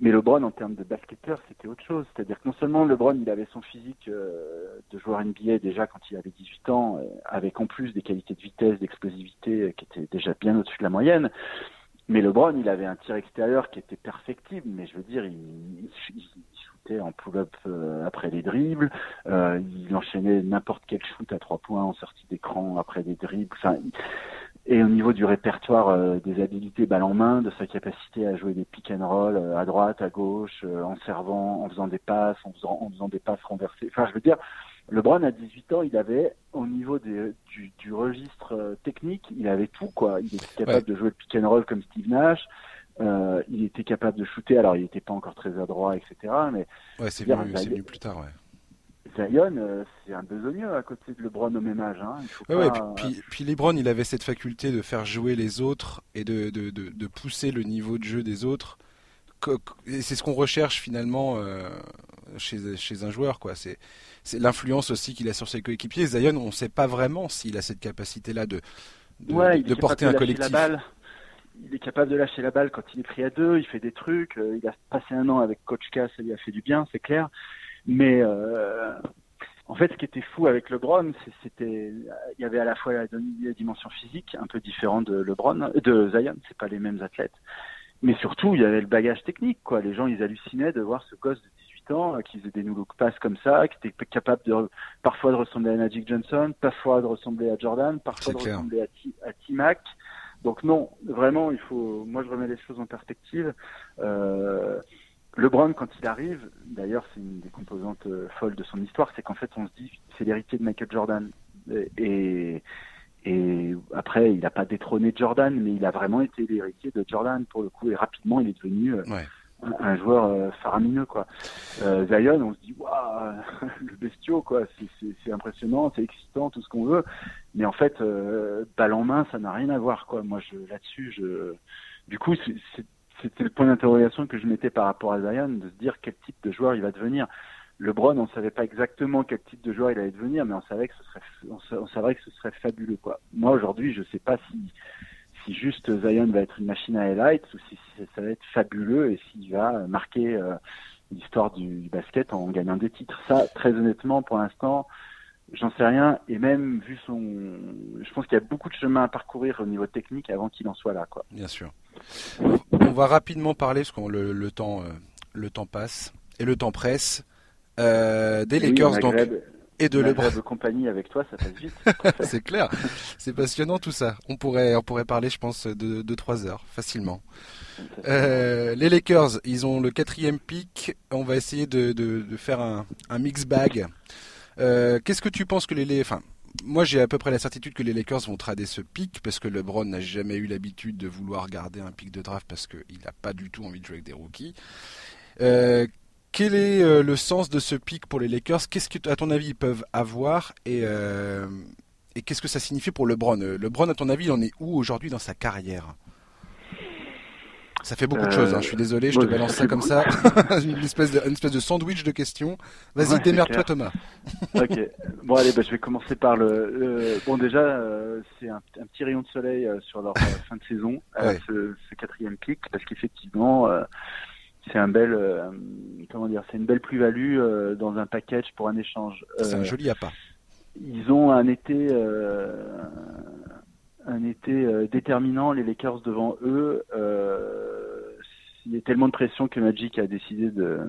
mais LeBron, en termes de basketteur, c'était autre chose. C'est-à-dire que non seulement LeBron, il avait son physique euh, de joueur NBA déjà quand il avait 18 ans, euh, avec en plus des qualités de vitesse, d'explosivité euh, qui étaient déjà bien au-dessus de la moyenne, mais LeBron, il avait un tir extérieur qui était perfectible, mais je veux dire, il, il, shootait en pull-up après les dribbles, il enchaînait n'importe quel shoot à trois points en sortie d'écran après des dribbles. Et au niveau du répertoire euh, des habilités balle en main, de sa capacité à jouer des pick and roll euh, à droite, à gauche, euh, en servant, en faisant des passes, en faisant, en faisant des passes renversées. Enfin, je veux dire, LeBron à 18 ans, il avait au niveau des, du, du, registre technique, il avait tout quoi. Il était capable de jouer le pick and roll comme Steve Nash. Il était capable de shooter. Alors, il n'était pas encore très adroit, etc. Mais ouais, c'est venu, plus tard, ouais. Zion, euh, c'est un besogneux à côté de LeBron au même âge. Hein. puis, puis, LeBron, il avait cette faculté de faire jouer les autres et de, de, de, pousser le niveau de jeu des autres. C'est ce qu'on recherche finalement euh, chez, chez un joueur. quoi. C'est l'influence aussi qu'il a sur ses coéquipiers. Zion, on ne sait pas vraiment s'il a cette capacité-là de, de, porter un collectif. il est capable de lâcher la balle quand il est pris à deux, il fait des trucs, euh, il a passé un an avec Coach K, ça lui a fait du bien, c'est clair. Mais euh, en fait, ce qui était fou avec LeBron, c'était, il y avait à la fois la, dimension physique, un peu différente de LeBron, de Zion, c'est pas les mêmes athlètes, mais surtout il y avait le bagage technique, quoi. Les gens, ils hallucinaient de voir ce gosse de 18 ans euh, qui faisait des look pass comme ça, qui était capable de parfois de ressembler à Magic Johnson, parfois de ressembler à Jordan, parfois de ressembler à, T-Mac. Donc non, vraiment, il faut. Moi, je remets les choses en perspective. Euh, LeBron, quand il arrive, d'ailleurs, c'est une des composantes euh, folles de son histoire, c'est qu'en fait, on se dit, c'est l'héritier de Michael Jordan. Et, et après, il n'a pas détrôné Jordan, mais il a vraiment été l'héritier de Jordan pour le coup. Et rapidement, il est devenu euh, un, joueur euh, faramineux, quoi. Zion, on se dit, waouh, *laughs* le bestiau, quoi. C'est impressionnant, c'est excitant, tout ce qu'on veut. Mais en fait, balle en main, ça n'a rien à voir, quoi. Moi, là-dessus, je, du coup, c'est c'était le point d'interrogation que je mettais par rapport à Zion, de se dire quel type de joueur il va devenir. LeBron, on savait pas exactement quel type de joueur il allait devenir, mais on savait que ce serait, on savait que ce serait fabuleux, quoi. Moi, aujourd'hui, je sais pas si, si juste Zion va être une machine à highlights ou si ça va être fabuleux et s'il va marquer euh, l'histoire du, basket en gagnant des titres. Ça, très honnêtement, pour l'instant, j'en sais rien. Et même vu son, je pense qu'il y a beaucoup de chemin à parcourir au niveau technique avant qu'il en soit là, quoi. Bien sûr. On va rapidement parler parce que le, le, temps, euh, le temps passe et le temps presse. Euh, des Lakers donc et de LeBron. de compagnie avec toi, ça passe vite. *laughs* c'est clair, c'est passionnant tout ça. On pourrait, on pourrait parler, je pense, de, de 3 heures facilement. Euh, les Lakers, ils ont le quatrième pick. On va essayer de, de, de faire un, un mix bag. Euh, Qu'est-ce que tu penses que les, enfin, moi j'ai à peu près la certitude que les Lakers vont trader ce pick parce que LeBron n'a jamais eu l'habitude de vouloir garder un pick de draft parce qu'il n'a pas du tout envie de jouer avec des rookies. Euh, quel est euh, le sens de ce pic pour les Lakers? Qu'est-ce que, à ton avis, ils peuvent avoir et, euh, et qu'est-ce que ça signifie pour LeBron? LeBron, à ton avis, il en est où aujourd'hui dans sa carrière? Ça fait beaucoup de choses, hein. je suis désolé, je te balance ça comme ça. *laughs* une, espèce de, une espèce de sandwich de questions. Vas-y, démerde-toi Thomas. *laughs* ok, bon allez, bah, je vais commencer par le... Bon déjà, c'est un, petit rayon de soleil sur leur fin de saison, ce, ce, quatrième pic, parce qu'effectivement, c'est un bel euh, comment dire c'est une belle plus-value euh, dans un package pour un échange. c'est un euh, joli appât. Ils ont un été un été déterminant les Lakers devant eux. Il y a tellement de pression que Magic a décidé de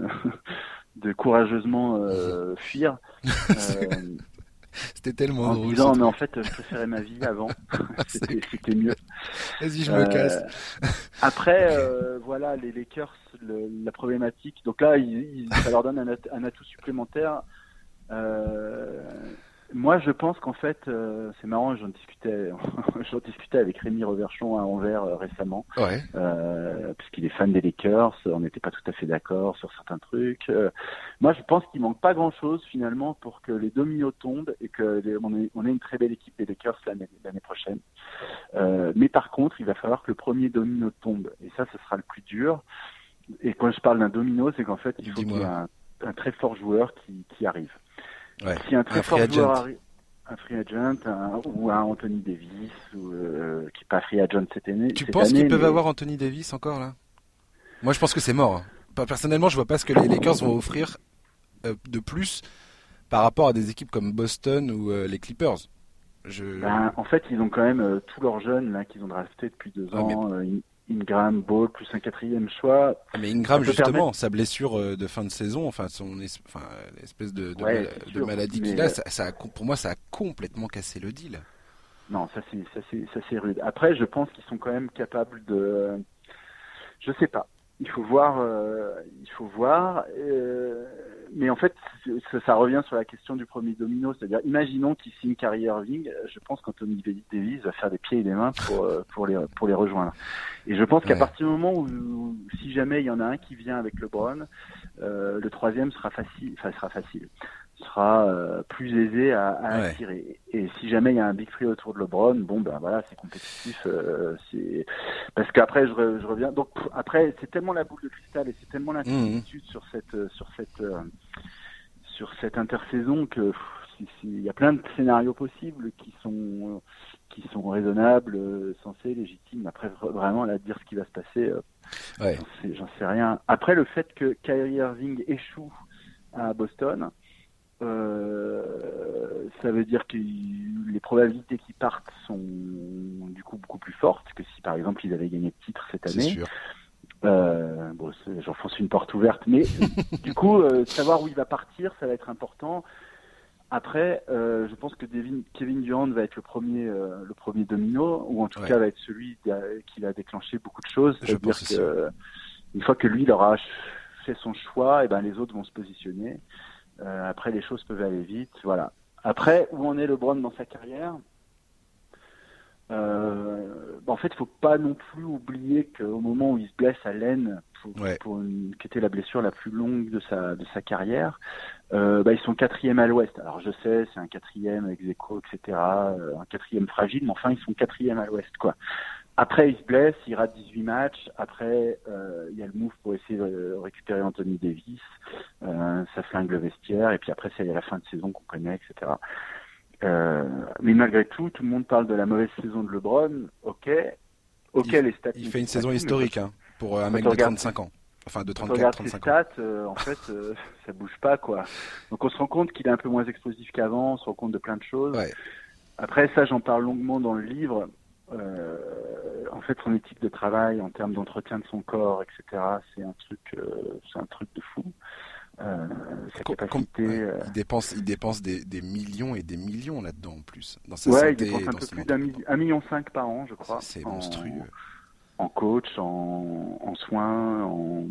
*laughs* de courageusement *laughs* fuir. C'était tellement en Disant, mais en fait, je préférais ma vie avant. *laughs* C'était mieux. Vas-y, je me casse. après, voilà, les Lakers la problématique. Donc là, ça leur donne un, atout supplémentaire. Euh, moi, je pense qu'en fait, euh, c'est marrant, j'en discutais, *laughs* j'en discutais avec Rémi Reverchon à Anvers euh, récemment, ouais. puisqu'il est fan des Lakers. On n'était pas tout à fait d'accord sur certains trucs. moi, je pense qu'il manque pas grand-chose finalement pour que les dominos tombent et que on, ait, on, ait, une très belle équipe des Lakers l'année prochaine. mais par contre, il va falloir que le premier domino tombe, et ça, ce sera le plus dur. Et quand je parle d'un domino, c'est qu'en fait, il faut qu'il y ait un, très fort joueur qui, qui arrive. Ouais. Si un très fort joueur arrive, un free agent ou un Anthony Davis ou, euh, qui n'est pas free agent cette année. Tu penses qu'ils peuvent avoir Anthony Davis encore là? Moi, je pense que c'est mort. Hein. Personnellement, je vois pas ce que les Lakers vont offrir euh, de plus par rapport à des équipes comme Boston ou euh, les Clippers. Je... Ben, en fait, ils ont quand même tous leurs jeunes là qu'ils ont drafté depuis deux ans. Ingram, Ball, plus un quatrième choix. Ah, mais Ingram, justement, sa blessure euh, de fin de saison, enfin, son enfin, l'espèce de, de, maladie qu'il a, ça, pour moi, ça a complètement cassé le deal. Non, ça c'est, ça c'est, rude. Après, je pense qu'ils sont quand même capables de, je sais pas. Il faut voir, euh, il faut voir. Euh, mais en fait, ça, revient sur la question du premier domino, c'est-à-dire, imaginons qu'il signe Kyrie Irving, je pense qu'Anthony Davis va faire des pieds et des mains pour euh, pour les pour les rejoindre. Et je pense qu'à partir du moment où, si jamais il y en a un qui vient avec LeBron, euh, le troisième sera facile, enfin sera facile, sera euh, plus aisé à, à attirer. Et si jamais il y a un big free autour de LeBron, bon ben voilà, c'est compétitif, euh, c'est parce qu'après je, je, reviens. Donc après, c'est tellement la boule de cristal et c'est tellement l'incertitude sur cette sur cette sur cette intersaison que il y a plein de scénarios possibles qui sont qui sont raisonnables, sensés, légitimes. Après, vraiment, là, dire ce qui va se passer, euh, ouais. j'en sais, rien. Après, le fait que Kyrie Irving échoue à Boston, euh, ça veut dire que les probabilités qu'ils partent sont du coup beaucoup plus fortes que si, par exemple, ils avaient gagné le titre cette année. Sûr. Euh, bon, j'enfonce une porte ouverte, mais *laughs* du coup, euh, savoir où il va partir, ça va être important. Après, euh, je pense que Kevin Durant va être le premier, le premier domino, ou en tout cas va être celui qui va déclencher beaucoup de choses. C'est-à-dire que une fois que lui il aura fait son choix, et ben les autres vont se positionner. Euh, après, les choses peuvent aller vite. Voilà. Après, où en est LeBron dans sa carrière? Euh, en fait, il faut pas non plus oublier qu'au moment où il se blesse à l'aine, pour, une, qui était la blessure la plus longue de sa de sa carrière, euh, bah, ils sont quatrième à l'Ouest. Alors je sais, c'est un quatrième avec Zeko, etc., un quatrième fragile, mais enfin ils sont quatrième à l'Ouest, quoi. Après, il se blesse, il rate 18 matchs. Après, euh, il y a le move pour essayer de récupérer Anthony Davis. Euh, ça flingue le vestiaire. Et puis après, c'est la fin de saison qu'on connaît, etc. Euh, mais malgré tout, tout le monde parle de la mauvaise saison de LeBron. Ok. Ok, il, les stats. Il fait une saison historique hein, pour un mec de 35 ans. Enfin, de 34, 35 stats, euh, en fait, euh, *laughs* ça bouge pas, quoi. Donc, on se rend compte qu'il est un peu moins explosif qu'avant. On se rend compte de plein de choses. Ouais. Après, ça, j'en parle longuement dans le livre. Euh, en fait, son éthique de travail en termes d'entretien de son corps, etc., c'est un truc, euh, c'est un truc de fou. Euh, sa Com- capacité. ouais, euh, il dépense, il dépense des, des millions et des millions là-dedans en plus. Dans sa ouais, il dépense un peu plus d'un mi- million cinq par an, je crois. C'est en- monstrueux. En coach, en, en soins, en,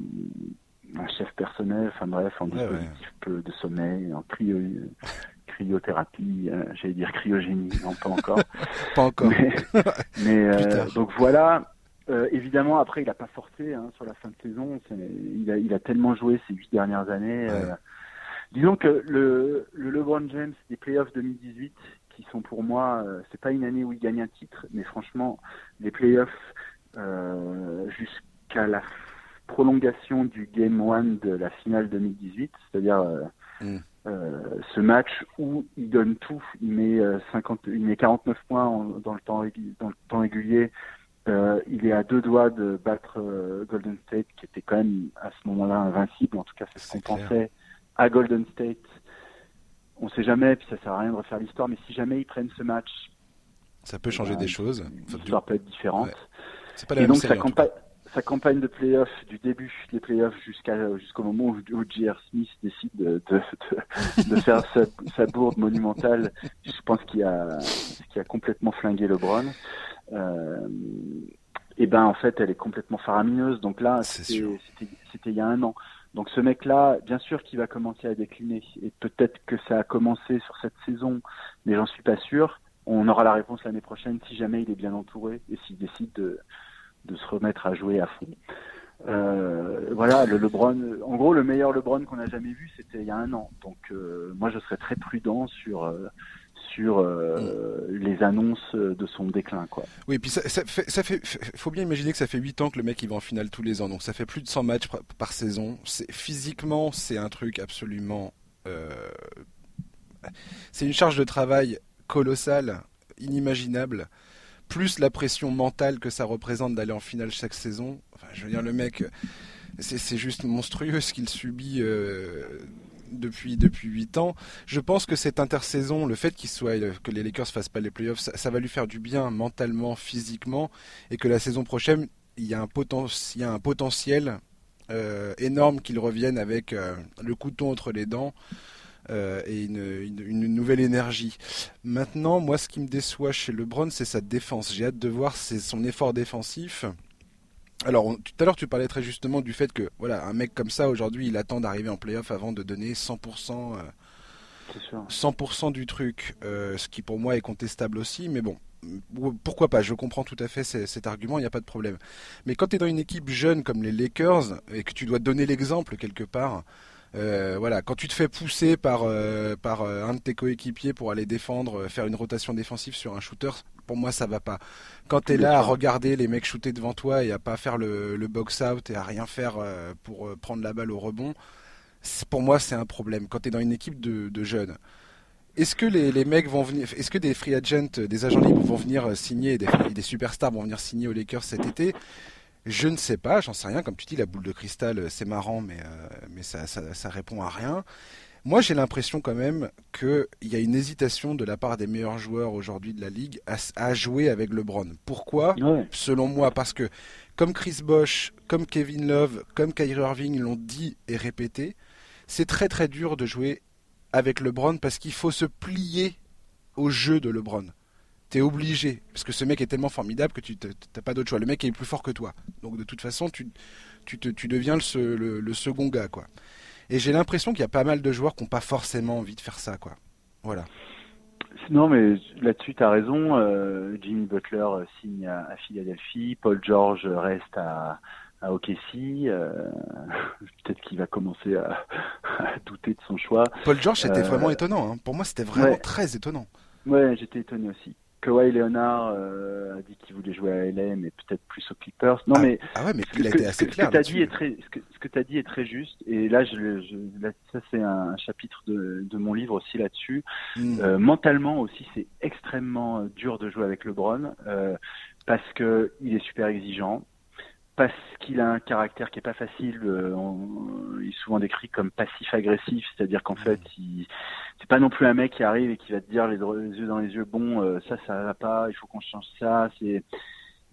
en chef personnel, enfin bref, en Ouais, ouais. dispositif peu de sommeil, en cryo, cryothérapie, euh, j'allais dire cryogénie, non pas encore. *laughs* Pas encore. Mais, *laughs* mais, euh, donc voilà. Euh, évidemment, après, il n'a pas forcé hein, sur la fin de saison. Il a, il a tellement joué ces huit dernières années. Ouais. disons que le, le LeBron James des playoffs 2018, qui sont pour moi, c'est pas une année où il gagne un titre, mais franchement, les playoffs jusqu'à la prolongation du Game 1 de la finale 2018, c'est-à-dire euh, Mm. Euh, ce match où il donne tout, il met euh, 50, il met 49 points en- dans le temps régu- dans le temps régulier. Euh, il est à deux doigts de battre euh, Golden State, qui était quand même à ce moment-là invincible. En tout cas, c'est ce qu'on pensait à Golden State. On sait jamais, puis ça sert à rien de refaire l'histoire. Mais si jamais ils prennent ce match, Ça peut changer ben, des choses. L'histoire peut être différente. Ouais. C'est pas la Et même donc série, campagne, sa campagne de playoff, du début des playoffs jusqu'à jusqu'au moment où, où J.R. Smith décide de, de, faire sa, sa bourde monumentale, je pense qu'il a, qui a complètement flingué LeBron. Euh, et ben en fait, elle est complètement faramineuse. Donc là, c'était- c'était il y a un an. Donc ce mec-là, bien sûr qu'il va commencer à décliner. Et peut-être que ça a commencé sur cette saison, mais j'en suis pas sûr. On aura la réponse l'année prochaine si jamais il est bien entouré et s'il décide de, de se remettre à jouer à fond. Euh, voilà, le LeBron. En gros, le meilleur LeBron qu'on a jamais vu, c'était il y a un an. Donc, euh, moi, je serais très prudent sur euh, sur euh, les annonces de son déclin, quoi. Oui, puis ça, ça fait, ça fait, faut bien imaginer que ça fait 8 ans que le mec il va en finale tous les ans, donc ça fait plus de 100 matchs par, par saison. C'est physiquement, c'est un truc absolument, c'est une charge de travail colossale, inimaginable, plus la pression mentale que ça représente d'aller en finale chaque saison. Enfin, je veux dire, le mec, c'est juste monstrueux ce qu'il subit. euh, depuis depuis huit ans. Je pense que cette intersaison, le fait qu'il soit que les Lakers fassent pas les playoffs, ça, ça va lui faire du bien mentalement, physiquement, et que la saison prochaine, il y a un, poten il y a un potentiel euh, énorme qu'il revienne avec euh, le couteau entre les dents. Euh, et une, une, une, nouvelle énergie. Maintenant, moi, ce qui me déçoit chez LeBron, c'est sa défense. J'ai hâte de voir son effort défensif. Alors, on, tout à l'heure, tu parlais très justement du fait que, voilà, un mec comme ça, aujourd'hui, il attend d'arriver en playoff avant de donner 100%, euh, 100% du truc, euh, ce qui pour moi est contestable aussi, mais bon, pourquoi pas, je comprends tout à fait cet argument, il n'y a pas de problème. Mais quand tu es dans une équipe jeune comme les Lakers, et que tu dois donner l'exemple quelque part, euh, voilà, quand tu te fais pousser par, euh, par un de tes coéquipiers pour aller défendre, faire une rotation défensive sur un shooter, pour moi ça va pas. Quand tu es là à regarder les mecs shooter devant toi et à pas faire le, le box out et à rien faire euh, pour euh, prendre la balle au rebond, pour moi c'est un problème. Quand tu es dans une équipe de, de jeunes, est-ce que les, les, mecs vont venir, est-ce que des free agents, des agents libres vont venir signer, des, des superstars vont venir signer aux Lakers cet été? Je ne sais pas, j'en sais rien. Comme tu dis, la boule de cristal, c'est marrant, mais, euh, mais ça, ça, ça, répond à rien. Moi, j'ai l'impression quand même qu'il y a une hésitation de la part des meilleurs joueurs aujourd'hui de la ligue à, à, jouer avec LeBron. Pourquoi? Ouais. Selon moi, parce que comme Chris Bosch, comme Kevin Love, comme Kyrie Irving l'ont dit et répété, c'est très très dur de jouer avec LeBron parce qu'il faut se plier au jeu de LeBron t'es obligé, parce que ce mec est tellement formidable que tu n'as pas d'autre choix. Le mec est plus fort que toi. Donc de toute façon, tu, tu, te, tu deviens le, le, le, second gars. quoi. Et j'ai l'impression qu'il y a pas mal de joueurs qui n'ont pas forcément envie de faire ça. quoi. Voilà. Non, mais là-dessus, tu as raison. Euh, Jimmy Butler signe à, à, Philadelphie. Paul George reste à, à OKC. Euh, *laughs* Peut-être qu'il va commencer à, *laughs* à, douter de son choix. Paul George, c'était euh, vraiment étonnant. Hein. Pour moi, c'était vraiment ouais. très étonnant. Ouais, j'étais étonné aussi. Kawhi Leonard euh, a dit qu'il voulait jouer à LA, mais peut-être plus aux Clippers. Non, ah, mais, ah ouais, mais ce. Que, dit est très, ce que, tu as dit est très juste. Et là, je, je ça c'est un chapitre de, de, mon livre aussi là-dessus. Mm. Euh, mentalement aussi, c'est extrêmement dur de jouer avec LeBron euh, parce que il est super exigeant parce qu'il a un caractère qui est pas facile. Euh, il est souvent décrit comme passif-agressif, c'est-à-dire qu'en fait, il c'est pas non plus un mec qui arrive et qui va te dire les, yeux dans les yeux, bon, euh, ça, ça va pas, il faut qu'on change ça. C'est,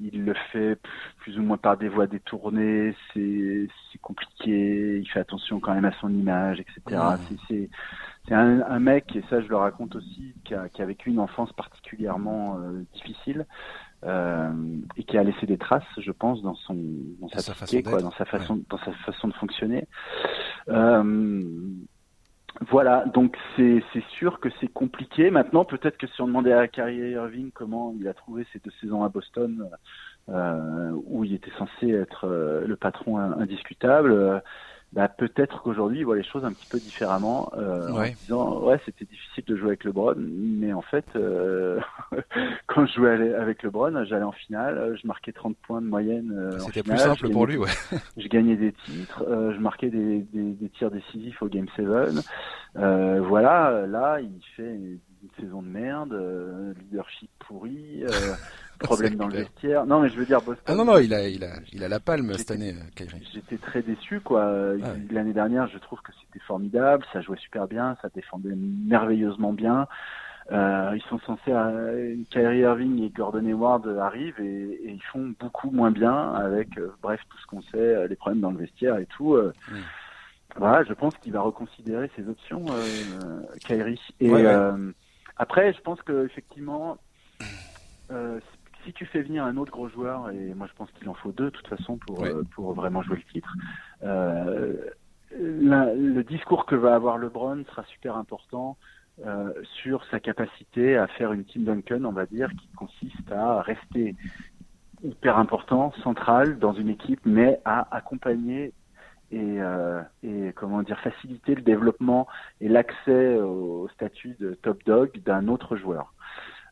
il le fait plus ou moins par des voies détournées. C'est, c'est compliqué. Il fait attention quand même à son image, etc. C'est, c'est, un, un, mec et ça, je le raconte aussi, qui a, qui a vécu une enfance particulièrement euh, difficile euh, et qui a laissé des traces, je pense, dans son dans, sa, façon quoi, dans sa façon dans sa façon de fonctionner. Euh, voilà, donc c'est c'est sûr que c'est compliqué. Maintenant, peut-être que si on demandait à Kyrie Irving comment il a trouvé ces deux saisons à Boston, euh, où il était censé être le patron indiscutable, bah, peut-être qu'aujourd'hui il voit les choses un petit peu différemment euh, en disant ouais c'était difficile de jouer avec LeBron mais en fait euh, *laughs* quand je jouais avec LeBron j'allais en finale je marquais 30 points de moyenne euh, c'était plus simple pour lui ouais. *laughs* je gagnais des titres euh, je marquais des, des, des, tirs décisifs au Game 7 euh, voilà là il fait une saison de merde leadership pourri *laughs* *laughs* problème dans le vestiaire. Non, mais je veux dire Boston. Ah non non, il a il a il a la palme cette année, Kyrie. J'étais très déçu quoi. Ah l'année dernière, je trouve que c'était formidable, ça jouait super bien, ça défendait merveilleusement bien. Euh, ils sont censés, euh, Kyrie Irving et Gordon Hayward arrivent et, et ils font beaucoup moins bien avec, euh, bref, tout ce qu'on sait, les problèmes dans le vestiaire et tout. Mm. Voilà, je pense qu'il va reconsidérer ses options, Kyrie. Et ouais, ouais. après, je pense que effectivement, si tu fais venir un autre gros joueur, et moi je pense qu'il en faut deux de toute façon pour, euh, pour vraiment jouer le titre, euh, le discours que va avoir LeBron sera super important euh, sur sa capacité à faire une team Duncan, on va dire, qui consiste à rester hyper important, central dans une équipe, mais à accompagner et, euh, et comment dire faciliter le développement et l'accès au statut de top dog d'un autre joueur.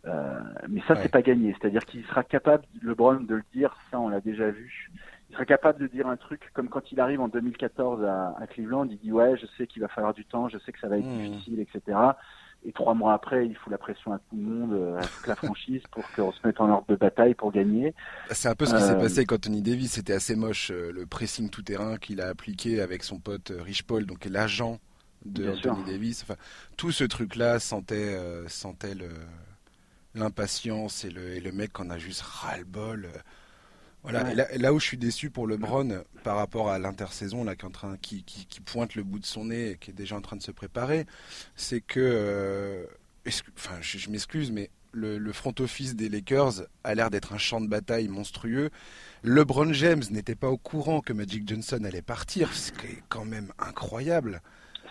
Euh, mais ça, c'est pas gagné. C'est-à-dire qu'il sera capable, LeBron, de le dire. Ça, on l'a déjà vu. Il sera capable de dire un truc comme quand il arrive en 2014 à, à Cleveland. Il dit ouais, je sais qu'il va falloir du temps, je sais que ça va être mmh. difficile, etc. Et trois mois après, il fout la pression à tout le monde, euh, à toute la *laughs* franchise, pour qu'on se mette en ordre de bataille pour gagner. C'est un peu ce qui euh... s'est passé quand Tony Davis. C'était assez moche euh, le pressing tout terrain qu'il a appliqué avec son pote euh, Rich Paul, donc l'agent de Tony Davis. Enfin, tout ce truc-là sentait, sentait le l'impatience et le, et le mec qu'on a juste ras-le-bol. Voilà, ouais. là, là, où je suis déçu pour LeBron par rapport à l'intersaison là, qui, en train, qui, qui, qui, pointe le bout de son nez et qui est déjà en train de se préparer, c'est que, euh, enfin, je, je m'excuse, mais le, le, front office des Lakers a l'air d'être un champ de bataille monstrueux. LeBron James n'était pas au courant que Magic Johnson allait partir, ce qui est quand même incroyable.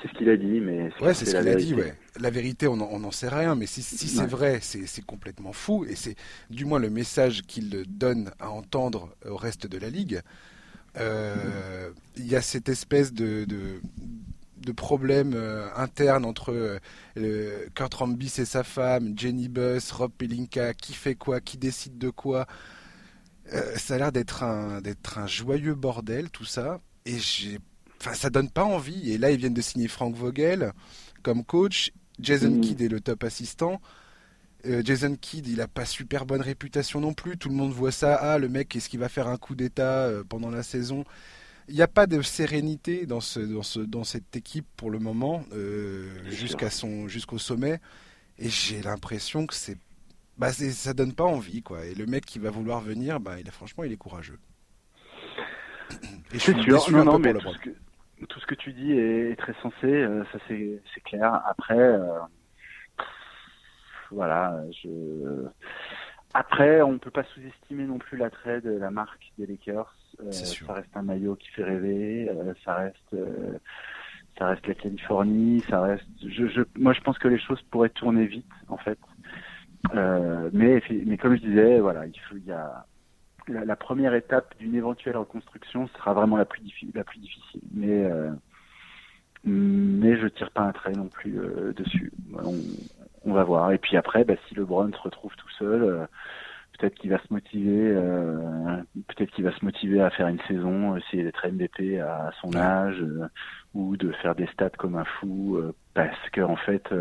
C'est ce qu'il a dit, mais ouais, c'est ce qu'il a dit. Ouais. La vérité, on n'en sait rien, mais si, si c'est ouais. vrai, c'est complètement fou, et c'est du moins le message qu'il donne à entendre au reste de la ligue. Euh, il y a cette espèce de, de, de problème euh, interne entre euh, Kurt Rambis et sa femme, Jenny Buss, Rob Pelinka, qui fait quoi, qui décide de quoi. Euh, ça a l'air d'être un, un joyeux bordel, tout ça, et j'ai enfin, ça donne pas envie. Et là, ils viennent de signer Frank Vogel comme coach. Jason mmh. Kidd est le top assistant. Euh, Jason Kidd, il a pas super bonne réputation non plus. Tout le monde voit ça. Ah, le mec, est-ce qu'il va faire un coup d'état euh, pendant la saison? Il n'y a pas de sérénité dans, ce, dans, ce, dans cette équipe pour le moment, euh, jusqu'à son, jusqu'au sommet. Et j'ai l'impression que c'est, bah, ça donne pas envie, quoi. Et le mec qui va vouloir venir, bah, il a, franchement, il est courageux. *clears throat* Et je suis sûr. Non, mais tout ce, que, tu dis est très sensé, euh, ça c'est clair. Après, euh, voilà, je. Après, on ne peut pas sous-estimer non plus l'attrait de la marque des Lakers. Euh, ça reste un maillot qui fait rêver. Euh, ça reste, euh, ça reste la Californie. Ça reste. Je, je, moi, je pense que les choses pourraient tourner vite, en fait. mais, mais comme je disais, voilà, il faut, il y a la, la, première étape d'une éventuelle reconstruction sera vraiment la plus, la plus difficile. Mais, euh, mais je tire pas un trait non plus euh, dessus. On, on va voir. Et puis après, bah, si LeBron se retrouve tout seul, peut-être qu'il va se motiver, peut-être qu'il va se motiver à faire une saison, essayer d'être MVP à son âge, ou de faire des stats comme un fou, parce que en fait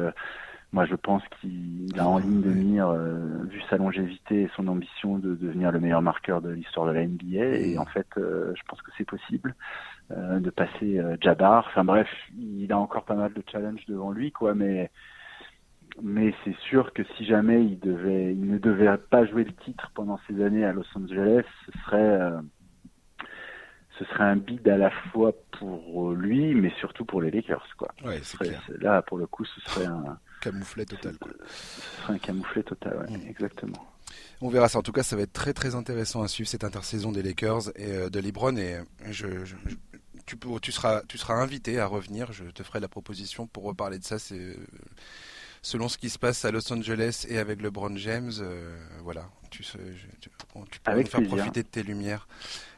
moi, je pense qu'il a en ligne de mire, euh, vu sa longévité et son ambition de devenir le meilleur marqueur de l'histoire de la NBA. Et en fait, euh, je pense que c'est possible euh, de passer Jabbar. Enfin bref, il a encore pas mal de challenges devant lui, quoi. Mais mais c'est sûr que si jamais il devait, il ne devait pas jouer le titre pendant ces années à Los Angeles, ce serait ce serait un bid à la fois pour lui, mais surtout pour les Lakers, quoi. Ouais, c'est Là, pour le coup, ce serait un camouflet total. Quoi. Ce serait un camouflet total, ouais, mm. exactement. On verra ça. En tout cas, ça va être très très intéressant à suivre cette intersaison des Lakers et euh, de LeBron. Et je, tu, tu, seras, tu seras invité à revenir. Je te ferai la proposition pour reparler de ça. C'est euh, selon ce qui se passe à Los Angeles et avec LeBron James. Euh, voilà, tu, tu, tu peux nous faire profiter de tes lumières.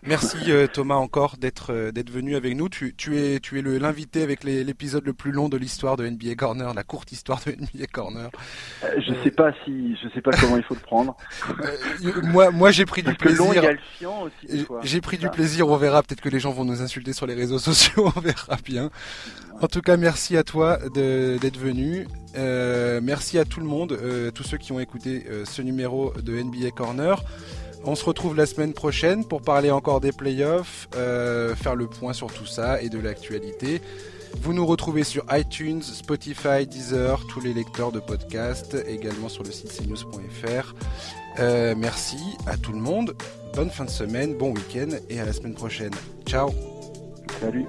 Merci euh, Thomas encore d'être euh, d'être venu avec nous. Tu, tu es tu es l'invité avec l'épisode le plus long de l'histoire de NBA Corner, la courte histoire de NBA Corner. Euh, je sais pas si je sais pas *laughs* comment il faut le prendre. moi moi j'ai pris du plaisir. J'ai pris du plaisir. On verra. Peut-être que les gens vont nous insulter sur les réseaux *laughs* sociaux. On verra bien. En tout cas, merci à toi d'être venu. merci à tout le monde, tous ceux qui ont écouté ce numéro de NBA Corner. On se retrouve la semaine prochaine pour parler encore des playoffs, euh, faire le point sur tout ça et de l'actualité. Vous nous retrouvez sur iTunes, Spotify, Deezer, tous les lecteurs de podcasts, également sur le site cnews.fr. Euh, merci à tout le monde, bonne fin de semaine, bon week-end et à la semaine prochaine. Ciao Salut